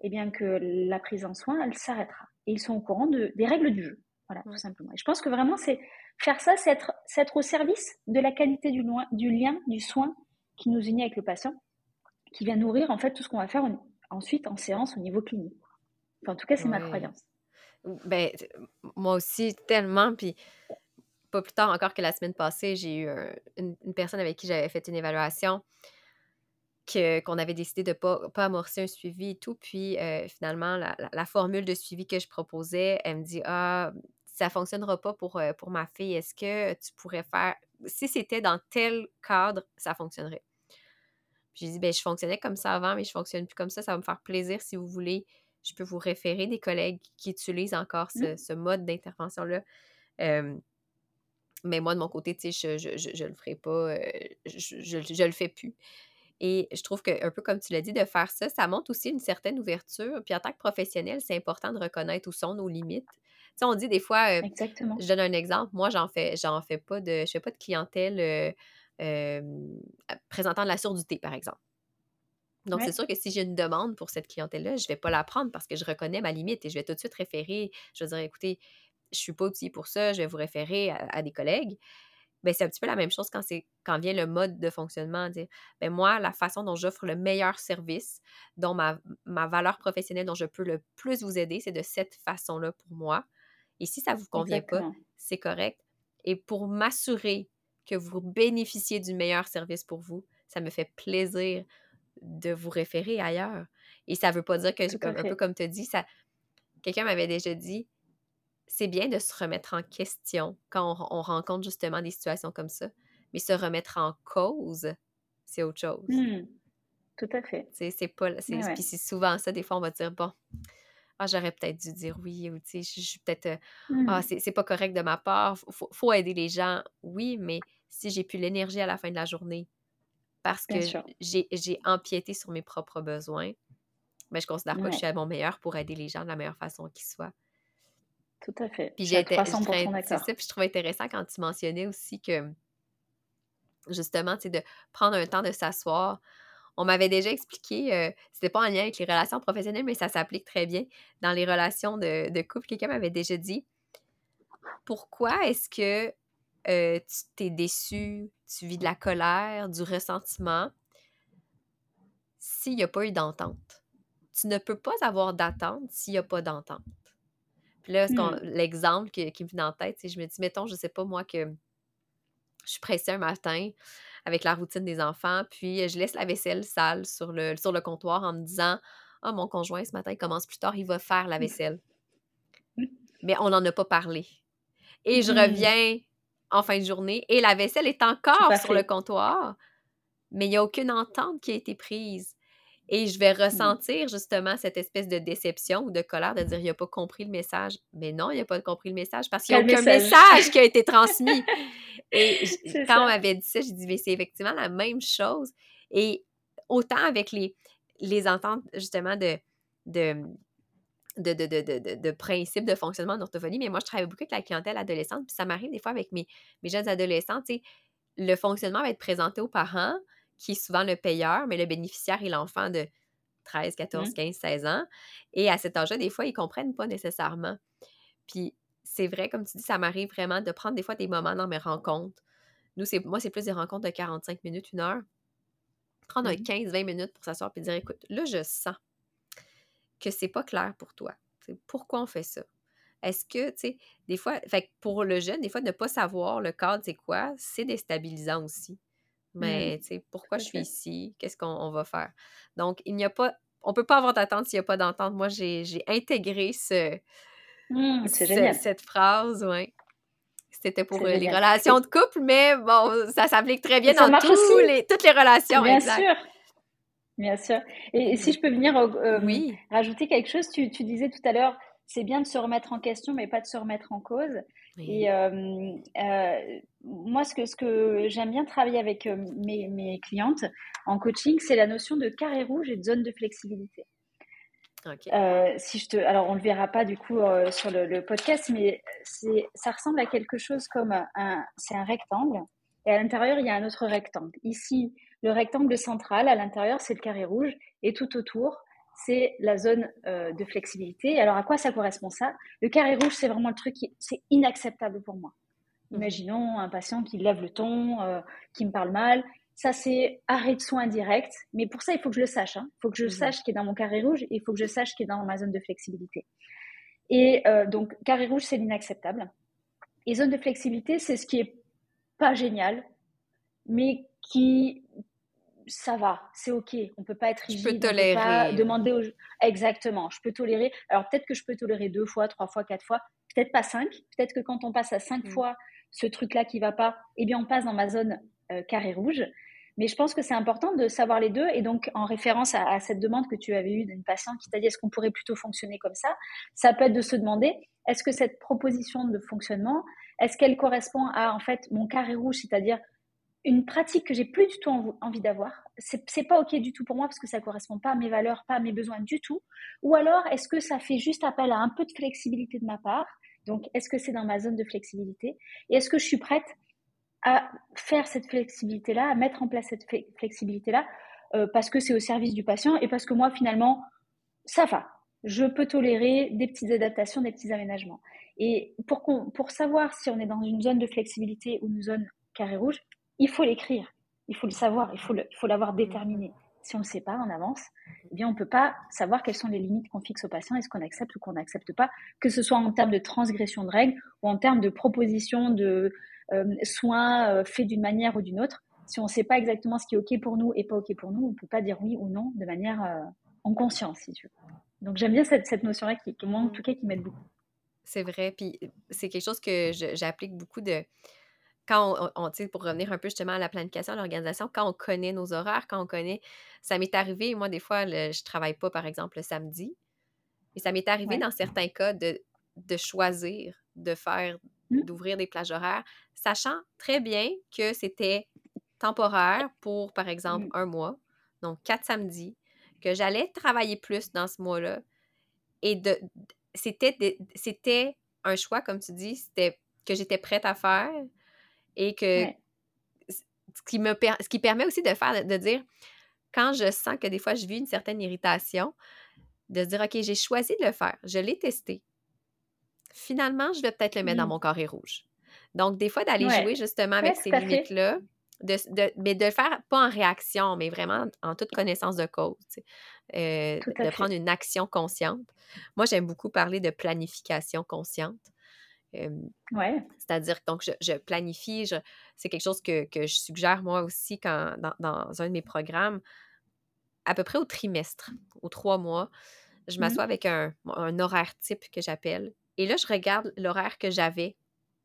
[SPEAKER 3] eh bien que la prise en soin, elle s'arrêtera. Et ils sont au courant de, des règles du jeu. Voilà, tout simplement. Et je pense que vraiment, c'est faire ça, c'est être, être, au service de la qualité du, du lien, du soin qui nous unit avec le patient, qui vient nourrir en fait tout ce qu'on va faire ensuite en séance au niveau clinique. Enfin, en tout cas, c'est ma croyance.
[SPEAKER 1] Ben, moi aussi, tellement. Puis, pas plus tard encore que la semaine passée, j'ai eu une, personne avec qui j'avais fait une évaluation que, qu'on avait décidé de ne pas, pas amorcer un suivi et tout. Puis, euh, finalement, la, la, formule de suivi que je proposais, elle me dit Ah, ça ne fonctionnera pas pour, euh, pour ma fille. Est-ce que tu pourrais faire. Si c'était dans tel cadre, ça fonctionnerait. Puis j'ai dit, ben, je fonctionnais comme ça avant, mais je fonctionne plus comme ça. Ça va me faire plaisir si vous voulez. Je peux vous référer des collègues qui utilisent encore ce, mmh. ce mode d'intervention-là. Mais moi, de mon côté, tu sais, je, je, je, le ferai pas. Euh, je, je, le fais plus. Et je trouve que, un peu comme tu l'as dit, de faire ça, ça montre aussi une certaine ouverture. Puis en tant que professionnel, c'est important de reconnaître où sont nos limites. Tu sais, on dit des fois, euh,
[SPEAKER 3] Exactement.
[SPEAKER 1] je donne un exemple, moi, j'en fais, j'en fais pas de, je fais pas de clientèle euh, présentant de la surdité, par exemple. Donc, c'est sûr que si j'ai une demande pour cette clientèle-là, je ne vais pas la prendre parce que je reconnais ma limite et je vais tout de suite référer. Je vais dire, écoutez, je ne suis pas outillée pour ça, je vais vous référer à, des collègues. Bien, c'est un petit peu la même chose quand, c'est, quand vient le mode de fonctionnement. Dire, bien, moi, la façon dont j'offre le meilleur service, dont ma, ma valeur professionnelle, dont je peux le plus vous aider, c'est de cette façon-là pour moi. Et si ça ne vous convient pas, c'est correct. Et pour m'assurer que vous bénéficiez du meilleur service pour vous, ça me fait plaisir de vous référer ailleurs. Et ça ne veut pas dire que, un peu comme tu dit, ça... quelqu'un m'avait déjà dit, c'est bien de se remettre en question quand on, rencontre justement des situations comme ça, mais se remettre en cause, c'est autre chose.
[SPEAKER 3] Mmh. Tout à fait.
[SPEAKER 1] C'est pas. Puis c'est souvent ça, des fois, on va dire, bon, ah, j'aurais peut-être dû dire oui, ou tu sais, je suis peut-être. Euh, ah, mmh. c'est pas correct de ma part, faut, faut aider les gens, oui, mais si j'ai plus l'énergie à la fin de la journée parce que j'ai empiété sur mes propres besoins, mais ben, je considère pas que je suis à mon meilleur pour aider les gens de la meilleure façon qui soit.
[SPEAKER 3] Tout à fait.
[SPEAKER 1] Puis j'ai été je trouvais intéressant quand tu mentionnais aussi que justement, tu de prendre un temps de s'asseoir. On m'avait déjà expliqué, euh, c'était pas en lien avec les relations professionnelles, mais ça s'applique très bien dans les relations de, de couple. Quelqu'un m'avait déjà dit pourquoi est-ce que euh, tu t'es déçu, tu vis de la colère, du ressentiment, s'il n'y a pas eu d'entente? Tu ne peux pas avoir d'attente s'il n'y a pas d'entente. Puis là, mmh. l'exemple qui, me vient en tête, c'est je me dis, mettons, je sais pas moi que je suis pressée un matin avec la routine des enfants, puis je laisse la vaisselle sale sur le, sur le comptoir en me disant, ah, mon conjoint ce matin commence plus tard, il va faire la mmh. vaisselle. Mais on n'en a pas parlé. Et je mmh. reviens en fin de journée et la vaisselle est encore sur le comptoir, mais il n'y a aucune entente qui a été prise. Et je vais mmh. ressentir justement cette espèce de déception ou de colère de dire il n'a pas compris le message. Mais non, il n'a pas compris le message parce qu'il n'y a aucun message? qui a été transmis. Et quand on m'avait dit ça, j'ai dit, mais c'est effectivement la même chose. Et autant avec les, les ententes, justement, de, de, de, de, de, de, principes de fonctionnement d'orthophonie, mais moi, je travaille beaucoup avec la clientèle adolescente, puis ça m'arrive des fois avec mes, mes jeunes adolescents, tu sais, le fonctionnement va être présenté aux parents, qui est souvent le payeur, mais le bénéficiaire est l'enfant de 13, 14, 15, 16 ans. Et à cet âge-là, des fois, ils ne comprennent pas nécessairement. Puis c'est vrai, comme tu dis, ça m'arrive vraiment de prendre des fois des moments dans mes rencontres. Nous, c'est, moi, c'est plus des rencontres de 45 minutes, une heure. Prendre un 15-20 mmh minutes pour s'asseoir et dire écoute, là, je sens que c'est pas clair pour toi. pourquoi on fait ça? Est-ce que, tu sais, des fois, fait pour le jeune, des fois, ne pas savoir le cadre, c'est quoi, c'est déstabilisant aussi. Mmh. Mais, tu sais, pourquoi je suis ici? Qu'est-ce qu'on va faire? Donc, il n'y a pas, on peut pas avoir d'attente s'il n'y a pas d'entente. Moi, j'ai intégré ce,
[SPEAKER 3] Mmh,
[SPEAKER 1] cette phrase, oui. C'était pour les relations de couple, mais bon, ça s'applique très bien dans tous les, toutes les relations.
[SPEAKER 3] Bien sûr. Bien sûr. Et, si je peux venir rajouter quelque chose, tu, disais tout à l'heure, c'est bien de se remettre en question, mais pas de se remettre en cause. Et moi, ce que, ce que j'aime bien travailler avec mes, mes clientes en coaching, c'est la notion de carré rouge et de zone de flexibilité. Euh, si je te, alors on le verra pas du coup euh, sur le, podcast, mais c'est, ça ressemble à quelque chose comme un, c'est un rectangle et à l'intérieur il y a un autre rectangle. Ici, le rectangle central, à l'intérieur c'est le carré rouge et tout autour c'est la zone euh, de flexibilité. Alors à quoi ça correspond ça? Le carré rouge c'est vraiment le truc qui, c'est inacceptable pour moi. Mmh. Imaginons un patient qui lève le ton, qui me parle mal ça, c'est arrêt de soins direct. Mais pour ça, il faut que je le sache. Hein. Il faut que je sache qui est dans mon carré rouge et il faut que je sache qui est dans ma zone de flexibilité. Et euh, donc, carré rouge, c'est l'inacceptable. Et zone de flexibilité, c'est ce qui est pas génial, mais qui ça va, c'est ok. On peut pas être rigide.
[SPEAKER 1] Je peux tolérer. pas
[SPEAKER 3] demander aux... Exactement. Je peux tolérer. Alors peut-être que je peux tolérer deux fois, trois fois, quatre fois. Peut-être pas cinq. Peut-être que quand on passe à cinq mm. fois ce truc-là qui va pas, eh bien on passe dans ma zone euh, carré rouge. Mais je pense que c'est important de savoir les deux. Et donc, en référence à, cette demande que tu avais eue d'une patiente qui t'a dit est-ce qu'on pourrait plutôt fonctionner comme ça, ça peut être de se demander est-ce que cette proposition de fonctionnement, est-ce qu'elle correspond à en fait mon carré rouge, c'est-à-dire une pratique que j'ai plus du tout envie d'avoir. C'est pas ok du tout pour moi parce que ça correspond pas à mes valeurs, pas à mes besoins du tout. Ou alors est-ce que ça fait juste appel à un peu de flexibilité de ma part? Donc est-ce que c'est dans ma zone de flexibilité? Et est-ce que je suis prête à faire cette flexibilité-là, à mettre en place cette flexibilité-là, euh, parce que c'est au service du patient et parce que moi, finalement, ça va. Je peux tolérer des petites adaptations, des petits aménagements. Et pour, pour savoir si on est dans une zone de flexibilité ou une zone carré rouge, il faut l'écrire, il faut le savoir, il faut, l'avoir déterminé. Si on ne le sait pas en avance, eh bien, on ne peut pas savoir quelles sont les limites qu'on fixe au patient et ce qu'on accepte ou qu'on n'accepte pas, que ce soit en termes de transgression de règles ou en termes de proposition de, euh, soins euh, faits d'une manière ou d'une autre. Si on ne sait pas exactement ce qui est OK pour nous et pas OK pour nous, on ne peut pas dire oui ou non de manière euh, en conscience, si tu veux. Donc j'aime bien cette, notion-là qui, moi, en tout cas, qui m'aide beaucoup.
[SPEAKER 1] C'est vrai. Puis c'est quelque chose que j'applique beaucoup de. Quand on, on pour revenir un peu justement à la planification, à l'organisation, quand on connaît nos horaires, quand on connaît. Ça m'est arrivé, moi, des fois, je je travaille pas, par exemple, le samedi. Mais ça m'est arrivé dans certains cas de, de choisir de faire Mmh. d'ouvrir des plages horaires, sachant très bien que c'était temporaire pour, par exemple, mmh. un mois, donc quatre samedis, que j'allais travailler plus dans ce mois-là. Et de, c'était, c'était un choix, comme tu dis, c'était que j'étais prête à faire et que ce, qui me, ce qui permet aussi de faire, de dire, quand je sens que des fois je vis une certaine irritation, de se dire, OK, j'ai choisi de le faire, je l'ai testé, finalement, je vais peut-être le mettre dans mmh. mon carré rouge. Donc, des fois, d'aller jouer justement avec ces limites-là, de, mais de le faire pas en réaction, mais vraiment en toute connaissance de cause, euh, de prendre une action consciente. Moi, j'aime beaucoup parler de planification consciente.
[SPEAKER 3] Ouais.
[SPEAKER 1] C'est-à-dire, donc, je, planifie, c'est quelque chose que, je suggère moi aussi quand, dans, un de mes programmes, à peu près au trimestre, aux trois mois, je mmh m'assois avec un, un horaire type que j'appelle. Et là, je regarde l'horaire que j'avais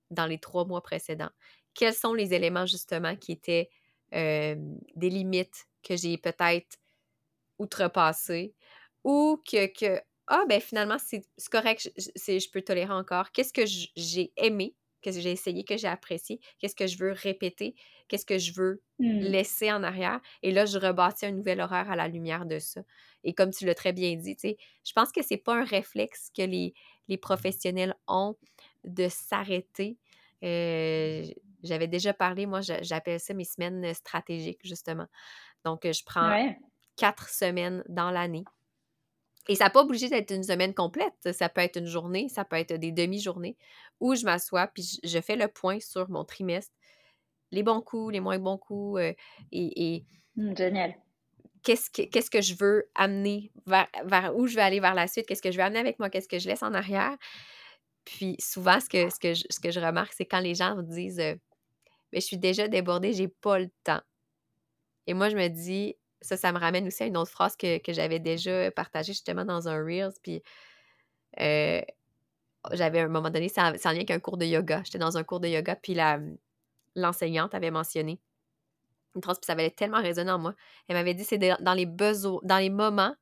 [SPEAKER 1] dans les trois mois précédents. Quels sont les éléments justement qui étaient des limites que j'ai peut-être outrepassées ou que, ah, ben finalement, c'est correct, je, je peux tolérer encore. Qu'est-ce que j'ai aimé qu'est-ce que j'ai essayé, que j'ai apprécié, qu'est-ce que je veux répéter, qu'est-ce que je veux
[SPEAKER 3] Hmm.
[SPEAKER 1] laisser en arrière? Et là, je rebâtis un nouvel horaire à la lumière de ça. Et comme tu l'as très bien dit, tu sais, je pense que c'est pas un réflexe que les, les professionnels ont de s'arrêter. Euh, J'avais déjà parlé, moi, j'appelle ça mes semaines stratégiques, justement. Donc, je prends
[SPEAKER 3] Ouais.
[SPEAKER 1] quatre semaines dans l'année. Et ça n'a pas obligé d'être une semaine complète. Ça peut être une journée, ça peut être des demi-journées où je m'assois puis je, fais le point sur mon trimestre, les bons coups, les moins bons coups, euh, et, et
[SPEAKER 3] génial.
[SPEAKER 1] qu'est-ce que, qu'est-ce que je veux amener, vers, vers où je vais aller vers la suite, qu'est-ce que je veux amener avec moi, qu'est-ce que je laisse en arrière. Puis souvent, ce que, ce que, je, ce que je remarque, c'est quand les gens me disent euh, Mais je suis déjà débordée, j'ai pas le temps. Et moi, je me dis, ça, ça me ramène aussi à une autre phrase que, que j'avais déjà partagée justement dans un Reels. Puis euh, j'avais à un moment donné, ça, ça en lien avec un cours de yoga. J'étais dans un cours de yoga, puis l'enseignante avait mentionné une phrase, puis ça avait tellement résonné en moi. Elle m'avait dit c'est dans les besoins, dans les moments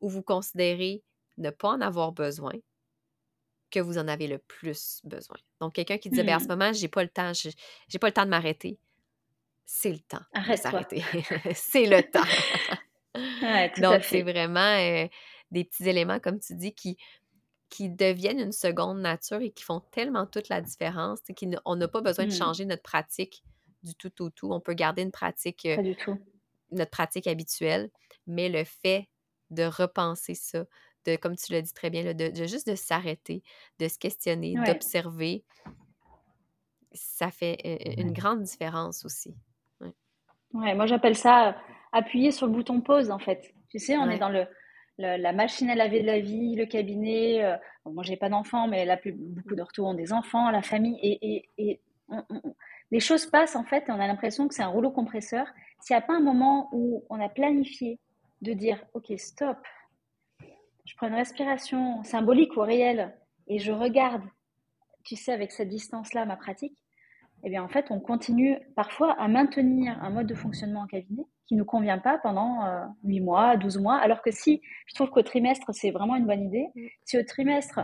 [SPEAKER 1] où vous considérez ne pas en avoir besoin que vous en avez le plus besoin. Donc, quelqu'un qui disait, ben, en ce
[SPEAKER 3] Hmm.
[SPEAKER 1] moment, j'ai pas le temps, je- j'ai pas le temps de m'arrêter. C'est le temps de
[SPEAKER 3] Arrête-toi.
[SPEAKER 1] s'arrêter. c'est le temps.
[SPEAKER 3] Ouais, tout à
[SPEAKER 1] Donc, c'est vraiment euh, des petits éléments, comme tu dis, qui, qui deviennent une seconde nature et qui font tellement toute la différence. c'est qu'il n- On n'a pas besoin de
[SPEAKER 3] Hmm.
[SPEAKER 1] changer notre pratique du tout au tout. On peut garder une pratique, euh,
[SPEAKER 3] Pas du tout.
[SPEAKER 1] notre pratique habituelle, mais le fait de repenser ça, de, comme tu l'as dit très bien, là, de, de juste de s'arrêter, de se questionner,
[SPEAKER 3] Ouais.
[SPEAKER 1] d'observer, ça fait euh, une grande différence aussi.
[SPEAKER 3] Ouais, moi j'appelle ça euh, appuyer sur le bouton pause en fait. Tu sais, on
[SPEAKER 1] Ouais.
[SPEAKER 3] est dans le, le- la machine à laver de la vie, le cabinet. euh, bon, moi j'ai pas d'enfants, mais la plus, beaucoup de retours ont des enfants, la famille, et, et, et on- on- les choses passent en fait, et on a l'impression que c'est un rouleau compresseur. S'il n'y a pas un moment où on a planifié de dire, ok, stop, je prends une respiration symbolique ou réelle, et je regarde, tu sais, avec cette distance-là, ma pratique, eh bien, en fait, on continue parfois à maintenir un mode de fonctionnement en cabinet qui ne nous convient pas pendant euh, 8 mois, 12 mois. Alors que si, je trouve qu'au trimestre, c'est vraiment une bonne idée. Si au trimestre,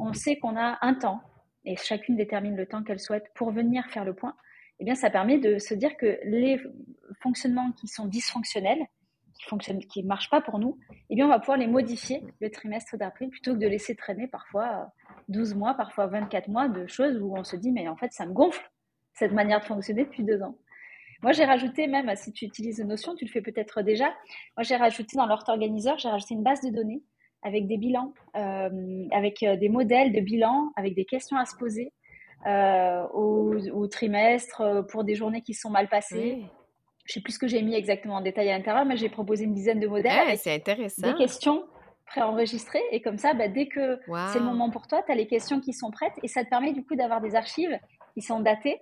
[SPEAKER 3] on sait qu'on a un temps, et chacune détermine le temps qu'elle souhaite pour venir faire le point, eh bien, ça permet de se dire que les fonctionnements qui sont dysfonctionnels, qui fonctionnent, qui marchent pas pour nous, eh bien, on va pouvoir les modifier le trimestre d'après plutôt que de laisser traîner parfois euh, 12 mois, parfois 24 mois de choses où on se dit, mais en fait, ça me gonfle cette manière de fonctionner depuis deux ans. Moi, j'ai rajouté, même si tu utilises Notion, tu le fais peut-être déjà, moi, j'ai rajouté dans l'Hort Organiseur, j'ai rajouté une base de données avec des bilans, euh, avec euh, des modèles de bilan, avec des questions à se poser euh, au, au trimestre, pour des journées qui sont mal passées.
[SPEAKER 1] Oui.
[SPEAKER 3] Je sais plus ce que j'ai mis exactement en détail à l'intérieur, mais j'ai proposé une dizaine de modèles
[SPEAKER 1] c'est intéressant.
[SPEAKER 3] des questions préenregistrées. Et comme ça, bah, dès que c'est le moment pour toi, tu as les questions qui sont prêtes et ça te permet du coup d'avoir des archives qui sont datées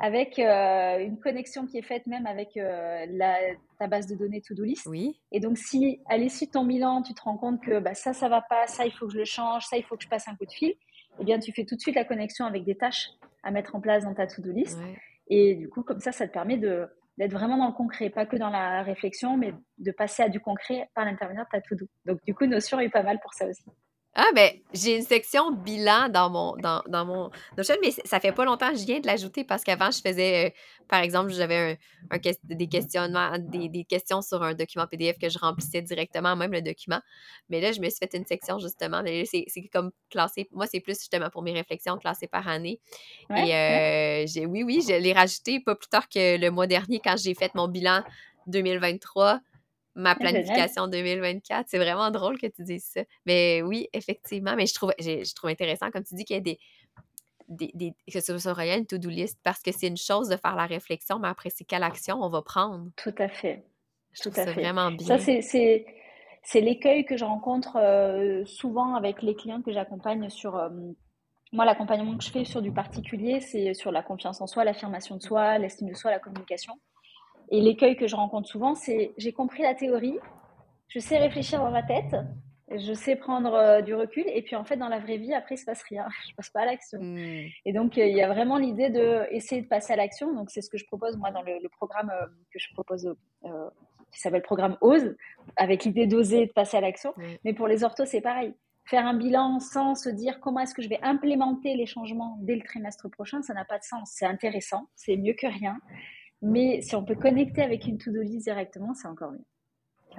[SPEAKER 3] avec euh, une connexion qui est faite même avec euh, la, ta base de données to-do list.
[SPEAKER 1] Oui.
[SPEAKER 3] Et donc, si à l'issue de ton bilan, tu te rends compte que bah, ça, ça va pas, ça, il faut que je le change, ça, il faut que je passe un coup de fil, eh bien, tu fais tout de suite la connexion avec des tâches à mettre en place dans ta to-do list.
[SPEAKER 1] Ouais.
[SPEAKER 3] Et du coup, comme ça, ça te permet de d'être vraiment dans le concret, pas que dans la réflexion, mais de passer à du concret par l'intermédiaire de ta to-do. Donc, du coup, Notion est pas mal pour ça aussi.
[SPEAKER 1] Ah ben, j'ai une section bilan dans mon dans, dans mon Notion, mais ça fait pas longtemps que je viens de l'ajouter parce qu'avant, je faisais, euh, par exemple, j'avais un, des questionnements, des, des questions sur un document PDF que je remplissais directement, même le document. Mais là, je me suis fait une section justement. mais C'est comme classé. Moi, c'est plus justement pour mes réflexions classées par année.
[SPEAKER 3] Ouais,
[SPEAKER 1] Et
[SPEAKER 3] ouais.
[SPEAKER 1] euh, j'ai, oui, oui, je l'ai rajouté pas plus tard que le mois dernier quand j'ai fait mon bilan 2023, ma planification 2024. C'est vraiment drôle que tu dises ça. Mais oui, effectivement. Mais je trouve, je trouve intéressant, comme tu dis, qu'il y ait des, des, des- que ce soit rien une to-do list parce que c'est une chose de faire la réflexion, mais après, c'est quelle action on va prendre.
[SPEAKER 3] Tout à fait.
[SPEAKER 1] Je
[SPEAKER 3] Tout
[SPEAKER 1] trouve
[SPEAKER 3] à
[SPEAKER 1] ça
[SPEAKER 3] fait.
[SPEAKER 1] vraiment
[SPEAKER 3] Ça,
[SPEAKER 1] bien.
[SPEAKER 3] c'est, c'est, c'est l'écueil que je rencontre euh, souvent avec les clients que j'accompagne sur. euh, moi, l'accompagnement que je fais sur du particulier, c'est sur la confiance en soi, l'affirmation de soi, l'estime de soi, la communication. Et l'écueil que je rencontre souvent, c'est j'ai compris la théorie, je sais réfléchir dans ma tête, je sais prendre euh, du recul, et puis en fait, dans la vraie vie, après, il se passe rien. Je passe pas à l'action.
[SPEAKER 1] Hmm.
[SPEAKER 3] Et donc, euh, il y a vraiment l'idée de essayer de passer à l'action. Donc, c'est ce que je propose, moi, dans le, le programme euh, que je propose, qui s'appelle Programme OSE, avec l'idée d'oser, de passer à l'action. Mais pour les orthos, c'est pareil. faire un bilan sans se dire comment est-ce que je vais implémenter les changements dès le trimestre prochain, ça n'a pas de sens. C'est intéressant, c'est mieux que rien. Mais si on peut connecter avec une to-do list directement, c'est encore mieux.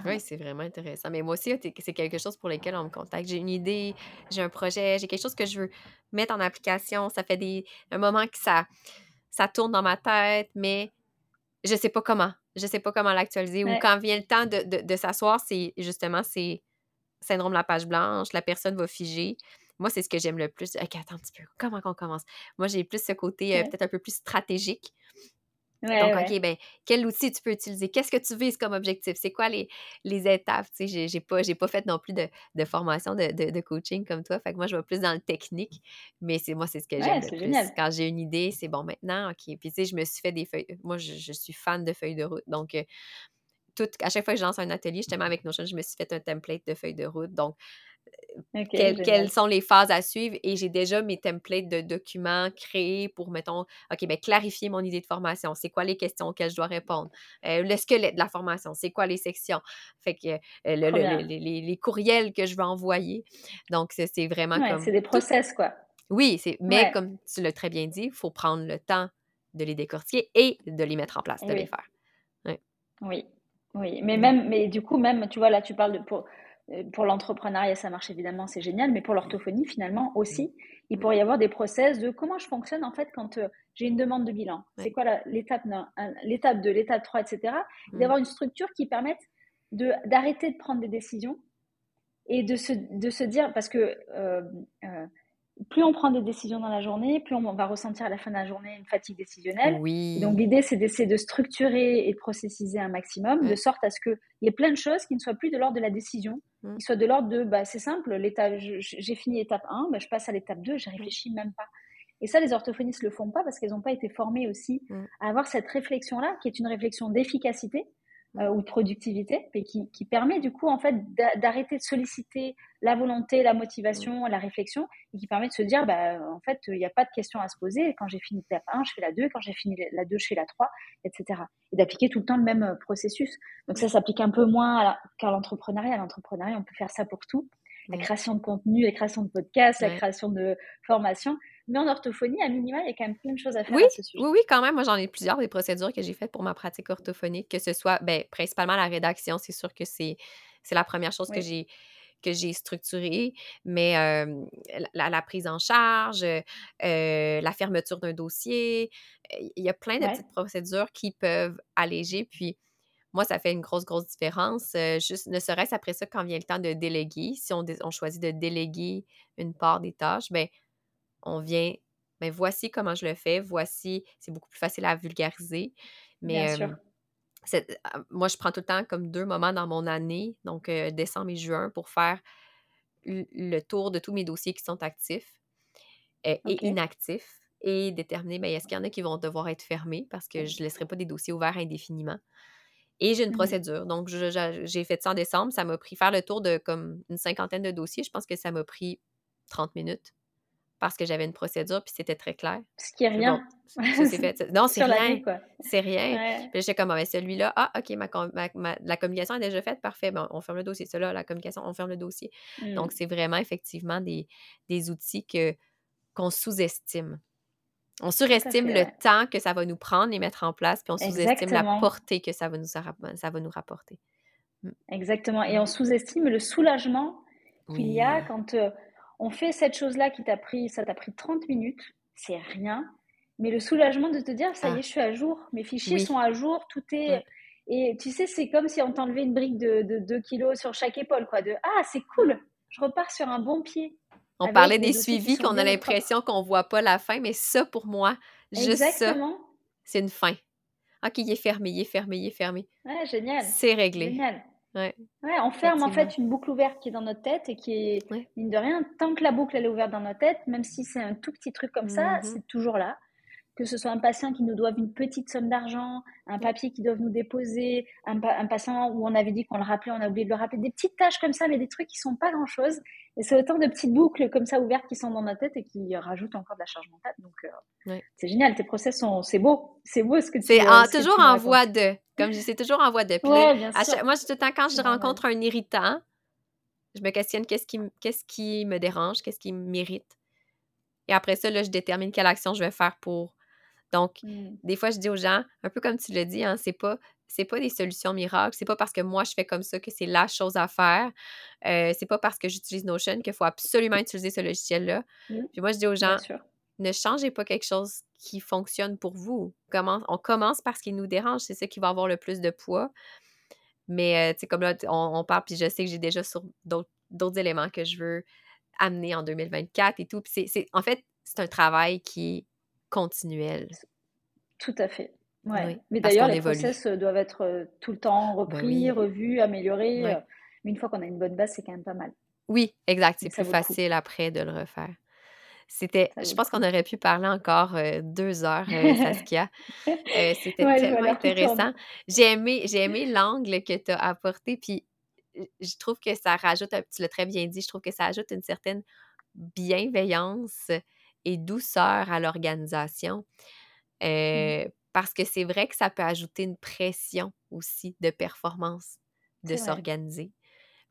[SPEAKER 1] Oui, c'est vraiment intéressant. Mais moi aussi, c'est quelque chose pour lequel on me contacte. J'ai une idée, j'ai un projet, j'ai quelque chose que je veux mettre en application. Ça fait des, un moment que ça, ça tourne dans ma tête, mais je sais pas comment. Je sais pas comment l'actualiser. Ou quand vient le temps de, de, s'asseoir, c'est justement, c'est syndrome de la page blanche, la personne va figer. Moi, c'est ce que j'aime le plus. OK, attends un petit peu. Comment on commence? Moi, j'ai plus ce côté euh, peut-être un peu plus stratégique. Donc, OK, ben, quel outil tu peux utiliser? Qu'est-ce que tu vises comme objectif? C'est quoi les, les étapes? Tu sais, j'ai pas, pas fait non plus de, de formation de, de, coaching comme toi. Fait que moi, je vais plus dans le technique. Mais c'est moi, c'est ce que j'aime le plus. Quand j'ai une idée, c'est bon, maintenant, OK. Puis, tu sais, je me suis fait des feuilles. Moi, je, suis fan de feuilles de route. Donc, euh, tout, à chaque fois que je lance un atelier, justement, avec Notion, je me suis fait un template de feuilles de route. Donc, quelles, sont les phases à suivre et j'ai déjà mes templates de documents créés pour, mettons, OK, bien, clarifier mon idée de formation. C'est quoi les questions auxquelles je dois répondre? Euh, le squelette de la formation, c'est quoi les sections? Fait que euh, les, courriels que je vais envoyer. Donc, c'est vraiment comme.
[SPEAKER 3] C'est des process, quoi.
[SPEAKER 1] Oui, mais comme tu l'as très bien dit, il faut prendre le temps de les décortiquer et de les mettre en place, de les faire.
[SPEAKER 3] Oui, oui. Mais même, mais du coup, même, tu vois, là, tu parles de. Pour pour l'entrepreneuriat, ça marche évidemment, c'est génial, mais pour l'orthophonie, finalement aussi, il pourrait y avoir des process de comment je fonctionne en fait quand euh, j'ai une demande de bilan. C'est quoi l'étape l'étape 2, l'étape 3, etc. D'avoir une structure qui permette d'arrêter de, prendre des décisions et de se, de se dire, parce que euh, plus on prend des décisions dans la journée, plus on va ressentir à la fin de la journée une fatigue décisionnelle.
[SPEAKER 1] Oui.
[SPEAKER 3] Donc l'idée, c'est d'essayer de structurer et de processiser un maximum, de sorte à ce qu'il y ait plein de choses qui ne soient plus de l'ordre de la décision, mmh. qui soient de l'ordre de, bah, c'est simple, j'ai fini l'étape 1, bah, je passe à l'étape 2, je réfléchis même pas. Et ça, les orthophonistes ne le font pas parce qu'elles n'ont pas été formées aussi mmh. à avoir cette réflexion-là, qui est une réflexion d'efficacité, euh, ou de productivité, et qui, qui, permet du coup en fait d'arrêter de solliciter la volonté, la motivation, la réflexion, et qui permet de se dire bah, en fait il n'y a pas de question à se poser. Quand j'ai fini l'étape 1, je fais la 2, quand j'ai fini la 2, je fais la 3, etc. Et d'appliquer tout le temps le même euh, processus. Donc ça s'applique un peu moins qu'à l'entrepreneuriat. L'entrepreneuriat, on peut faire ça pour tout. La création de contenu, la création de podcasts, la création de formation. Mais en orthophonie, à minima, il y a quand même plein de choses à faire
[SPEAKER 1] oui,
[SPEAKER 3] à ce sujet.
[SPEAKER 1] Oui, oui, quand même. Moi, j'en ai plusieurs des procédures que j'ai faites pour ma pratique orthophonique, que ce soit ben, principalement la rédaction. C'est sûr que c'est la première chose que j'ai que j'ai structurée, mais la, prise en charge, euh, la fermeture d'un dossier, il y a plein de petites procédures qui peuvent alléger. Puis, moi, ça fait une grosse, grosse différence. juste, ne serait-ce après ça, quand vient le temps de déléguer, si on, on choisit de déléguer une part des tâches, ben on vient, mais ben, voici comment je le fais, voici, c'est beaucoup plus facile à vulgariser. Mais moi, je prends tout le temps comme deux moments dans mon année, donc décembre et juin, pour faire le tour de tous mes dossiers qui sont actifs et inactifs et déterminer, bien, est-ce qu'il y en a qui vont devoir être fermés parce que je ne laisserai pas des dossiers ouverts indéfiniment. Et j'ai une mmh procédure. Donc, j'ai fait ça en décembre. Ça m'a pris faire le tour de comme une cinquantaine de dossiers. Je pense que ça m'a pris 30 minutes parce que j'avais une procédure, puis c'était très clair.
[SPEAKER 3] Ce qui est rien.
[SPEAKER 1] Non, c'est rien. C'est rien. Puis j'étais comme, ah, ben, celui-là, ah, OK, ma, la communication est déjà faite, parfait, bon, on ferme le dossier. Celui-là, la communication, on ferme le dossier. Donc, mmh. c'est vraiment effectivement des, des outils que, qu'on sous-estime. On surestime le temps que ça va nous prendre les mettre en place, puis on sous-estime la portée que ça va nous, ça va nous rapporter.
[SPEAKER 3] Mmh. Exactement. Et on sous-estime le soulagement qu'il y a quand euh, on fait cette chose-là qui t'a pris, ça t'a pris 30 minutes, c'est rien. Mais le soulagement de te dire, ça y est, ah. je suis à jour, mes fichiers sont à jour, tout est. Et tu sais, c'est comme si on t'enlevait une brique de, de 2 kilos sur chaque épaule, quoi. De Ah, c'est cool, je repars sur un bon pied.
[SPEAKER 1] On parlait des suivis qu'on a l'impression qu'on voit pas la fin, mais ça, pour moi, juste ça, c'est une fin. OK, il est fermé, il est fermé, il est fermé.
[SPEAKER 3] Ouais, génial.
[SPEAKER 1] C'est réglé.
[SPEAKER 3] Génial. Ouais. on ferme en fait une boucle ouverte qui est dans notre tête et qui est, mine de rien, tant que la boucle elle est ouverte dans notre tête, même si c'est un tout petit truc comme ça, mmh c'est toujours là que ce soit un patient qui nous doive une petite somme d'argent, un papier qui doit nous déposer, un, patient où on avait dit qu'on le rappelait, on a oublié de le rappeler, des petites tâches comme ça, mais des trucs qui sont pas grand-chose. Et c'est autant de petites boucles comme ça ouvertes qui sont dans notre tête et qui rajoutent encore de la charge mentale. Donc, euh, c'est génial, tes process sont, c'est beau, c'est beau ce que tu
[SPEAKER 1] C'est euh, toujours en voie de, comme je dis, c'est toujours en voie de. moi, tout le temps, quand je rencontre un irritant, Je me questionne qu'est-ce qui, qu'est-ce qui me dérange, qu'est-ce qui mérite. Et après ça, là, je détermine quelle action je vais faire pour. Donc,
[SPEAKER 3] Mm.
[SPEAKER 1] des fois, je dis aux gens, un peu comme tu l'as dit, hein, c'est pas c'est pas des solutions miracles. C'est pas parce que moi je fais comme ça que c'est la chose à faire. Euh, c'est pas parce que j'utilise Notion qu'il faut absolument utiliser ce logiciel-là.
[SPEAKER 3] Mm.
[SPEAKER 1] Puis moi, je dis aux gens, ne changez pas quelque chose qui fonctionne pour vous. Commence, on commence par ce qui nous dérange, c'est ça qui va avoir le plus de poids. Mais, euh, tu sais, comme là, on, on parle, puis je sais que j'ai déjà sur d'autres d'autres éléments que je veux amener en 2024 et tout. Puis c'est- en fait, c'est un travail qui est continuel.
[SPEAKER 3] Tout à fait. Ouais.
[SPEAKER 1] Oui,
[SPEAKER 3] Mais d'ailleurs, les
[SPEAKER 1] évolue.
[SPEAKER 3] process euh, doivent être euh, tout le temps repris,
[SPEAKER 1] oui.
[SPEAKER 3] revus, améliorés. Euh, Mais une fois qu'on a une bonne base, c'est quand même pas mal.
[SPEAKER 1] Oui, exact. C'est plus facile après de le refaire. C'était, je pense qu'on aurait pu parler encore euh, deux heures, euh, Saskia. Euh, c'était
[SPEAKER 3] Ouais,
[SPEAKER 1] tellement intéressant. J'ai aimé, j'ai aimé l'angle que tu as apporté, puis je trouve que ça rajoute, tu l'as très bien dit, je trouve que ça ajoute une certaine bienveillance et douceur à l'organisation.
[SPEAKER 3] Mmh.
[SPEAKER 1] Parce que c'est vrai que ça peut ajouter une pression aussi de performance de s'organiser.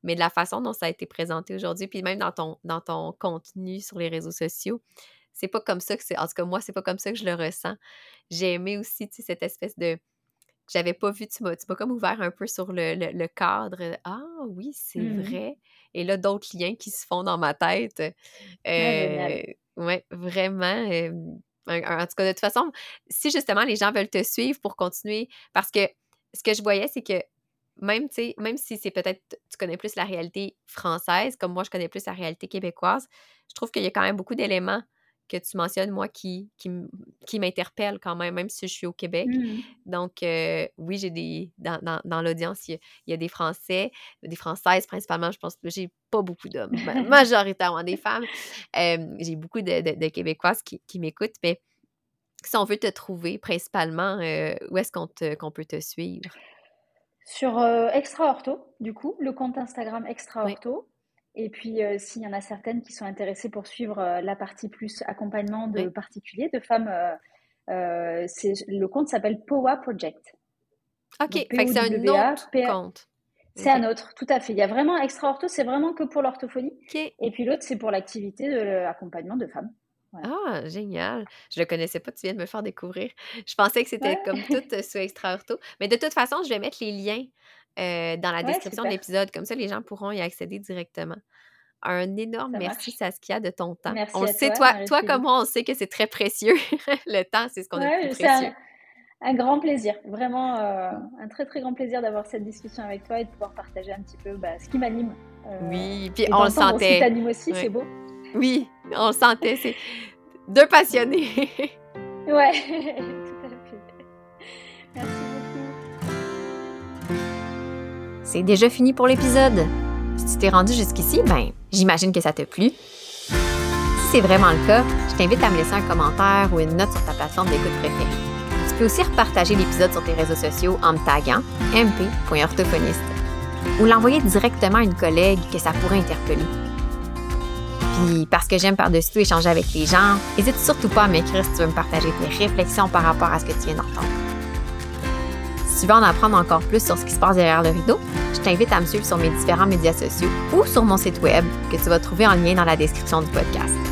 [SPEAKER 1] Mais de la façon dont ça a été présenté aujourd'hui, puis même dans ton, dans ton contenu sur les réseaux sociaux, c'est pas comme ça que c'est. En tout cas, moi, c'est pas comme ça que je le ressens. J'ai aimé aussi, tu sais, cette espèce de. J'avais pas vu, tu m'as, comme ouvert un peu sur le, le- le cadre. Ah oui, c'est
[SPEAKER 3] Mhm.
[SPEAKER 1] vrai. Et là, d'autres liens qui se font dans ma tête.
[SPEAKER 3] génial.
[SPEAKER 1] Euh, ouais, vraiment. euh, en tout cas, de toute façon, si justement les gens veulent te suivre pour continuer, parce que ce que je voyais, c'est que même, tu sais, même si c'est peut-être, tu connais plus la réalité française, comme moi, je connais plus la réalité québécoise, je trouve qu'il y a quand même beaucoup d'éléments que tu mentionnes, moi, qui, qui, qui m'interpellent quand même, même si je suis au Québec.
[SPEAKER 3] Mhm.
[SPEAKER 1] Donc, euh, oui, j'ai des. Dans, dans, dans l'audience, il y, a, il y a des Français, des Françaises principalement. Je pense que j'ai pas beaucoup d'hommes, ma- majoritairement des femmes. Euh, j'ai beaucoup de, de- de Québécoises qui, qui m'écoutent, mais si on veut te trouver, principalement, euh, où est-ce qu'on qu'on peut te suivre?
[SPEAKER 3] Sur euh, Extra Ortho, du coup, le compte Instagram Extra
[SPEAKER 1] Oui.
[SPEAKER 3] Et puis, euh, s'il y en a certaines qui sont intéressées pour suivre euh, la partie plus accompagnement de
[SPEAKER 1] Oui.
[SPEAKER 3] particuliers, de femmes, euh, le compte s'appelle POWA Project.
[SPEAKER 1] OK, c'est un autre compte.
[SPEAKER 3] C'est un autre, tout à fait. Il y a vraiment Extra Ortho, c'est vraiment que pour l'orthophonie.
[SPEAKER 1] OK.
[SPEAKER 3] Et puis l'autre, c'est pour l'activité de l'accompagnement de femmes.
[SPEAKER 1] Ah, génial. Je le connaissais pas, tu viens de me faire découvrir. Je pensais que c'était
[SPEAKER 3] Ouais.
[SPEAKER 1] comme tout sur Extra Ortho. Mais de toute façon, je vais mettre les liens euh, dans la
[SPEAKER 3] Ouais,
[SPEAKER 1] description de l'épisode. Comme ça, les gens pourront y accéder directement. Un énorme
[SPEAKER 3] Ça
[SPEAKER 1] merci,
[SPEAKER 3] marche.
[SPEAKER 1] Saskia, de ton temps.
[SPEAKER 3] Merci
[SPEAKER 1] on
[SPEAKER 3] à
[SPEAKER 1] sait,
[SPEAKER 3] toi,
[SPEAKER 1] toi, toi comme moi, on sait que c'est très précieux. le temps, c'est ce qu'on a de
[SPEAKER 3] Ouais,
[SPEAKER 1] plus
[SPEAKER 3] un,
[SPEAKER 1] précieux.
[SPEAKER 3] un grand plaisir, vraiment euh, un très très grand plaisir d'avoir cette discussion avec toi et de pouvoir partager un petit peu bah, ce qui m'anime. euh,
[SPEAKER 1] Oui, puis on le
[SPEAKER 3] aussi
[SPEAKER 1] sentait.
[SPEAKER 3] t'anime aussi,
[SPEAKER 1] Ouais.
[SPEAKER 3] c'est beau.
[SPEAKER 1] Oui, on le sentait. C'est deux passionnés.
[SPEAKER 3] Ouais,
[SPEAKER 4] C'est déjà fini pour l'épisode. Si tu t'es rendu jusqu'ici, ben, j'imagine que ça t'a plu. Si c'est vraiment le cas, je t'invite à me laisser un commentaire ou une note sur ta plateforme d'écoute préférée. Tu peux aussi repartager l'épisode sur tes réseaux sociaux en me taguant mp.orthophoniste ou l'envoyer directement à une collègue que ça pourrait interpeller. Puis, parce que j'aime par-dessus tout échanger avec les gens, n'hésite surtout pas à m'écrire si tu veux me partager tes réflexions par rapport à ce que tu viens d'entendre. Tu veux en apprendre encore plus sur ce qui se passe derrière le rideau, je t'invite à me suivre sur mes différents médias sociaux ou sur mon site web que tu vas trouver en lien dans la description du podcast.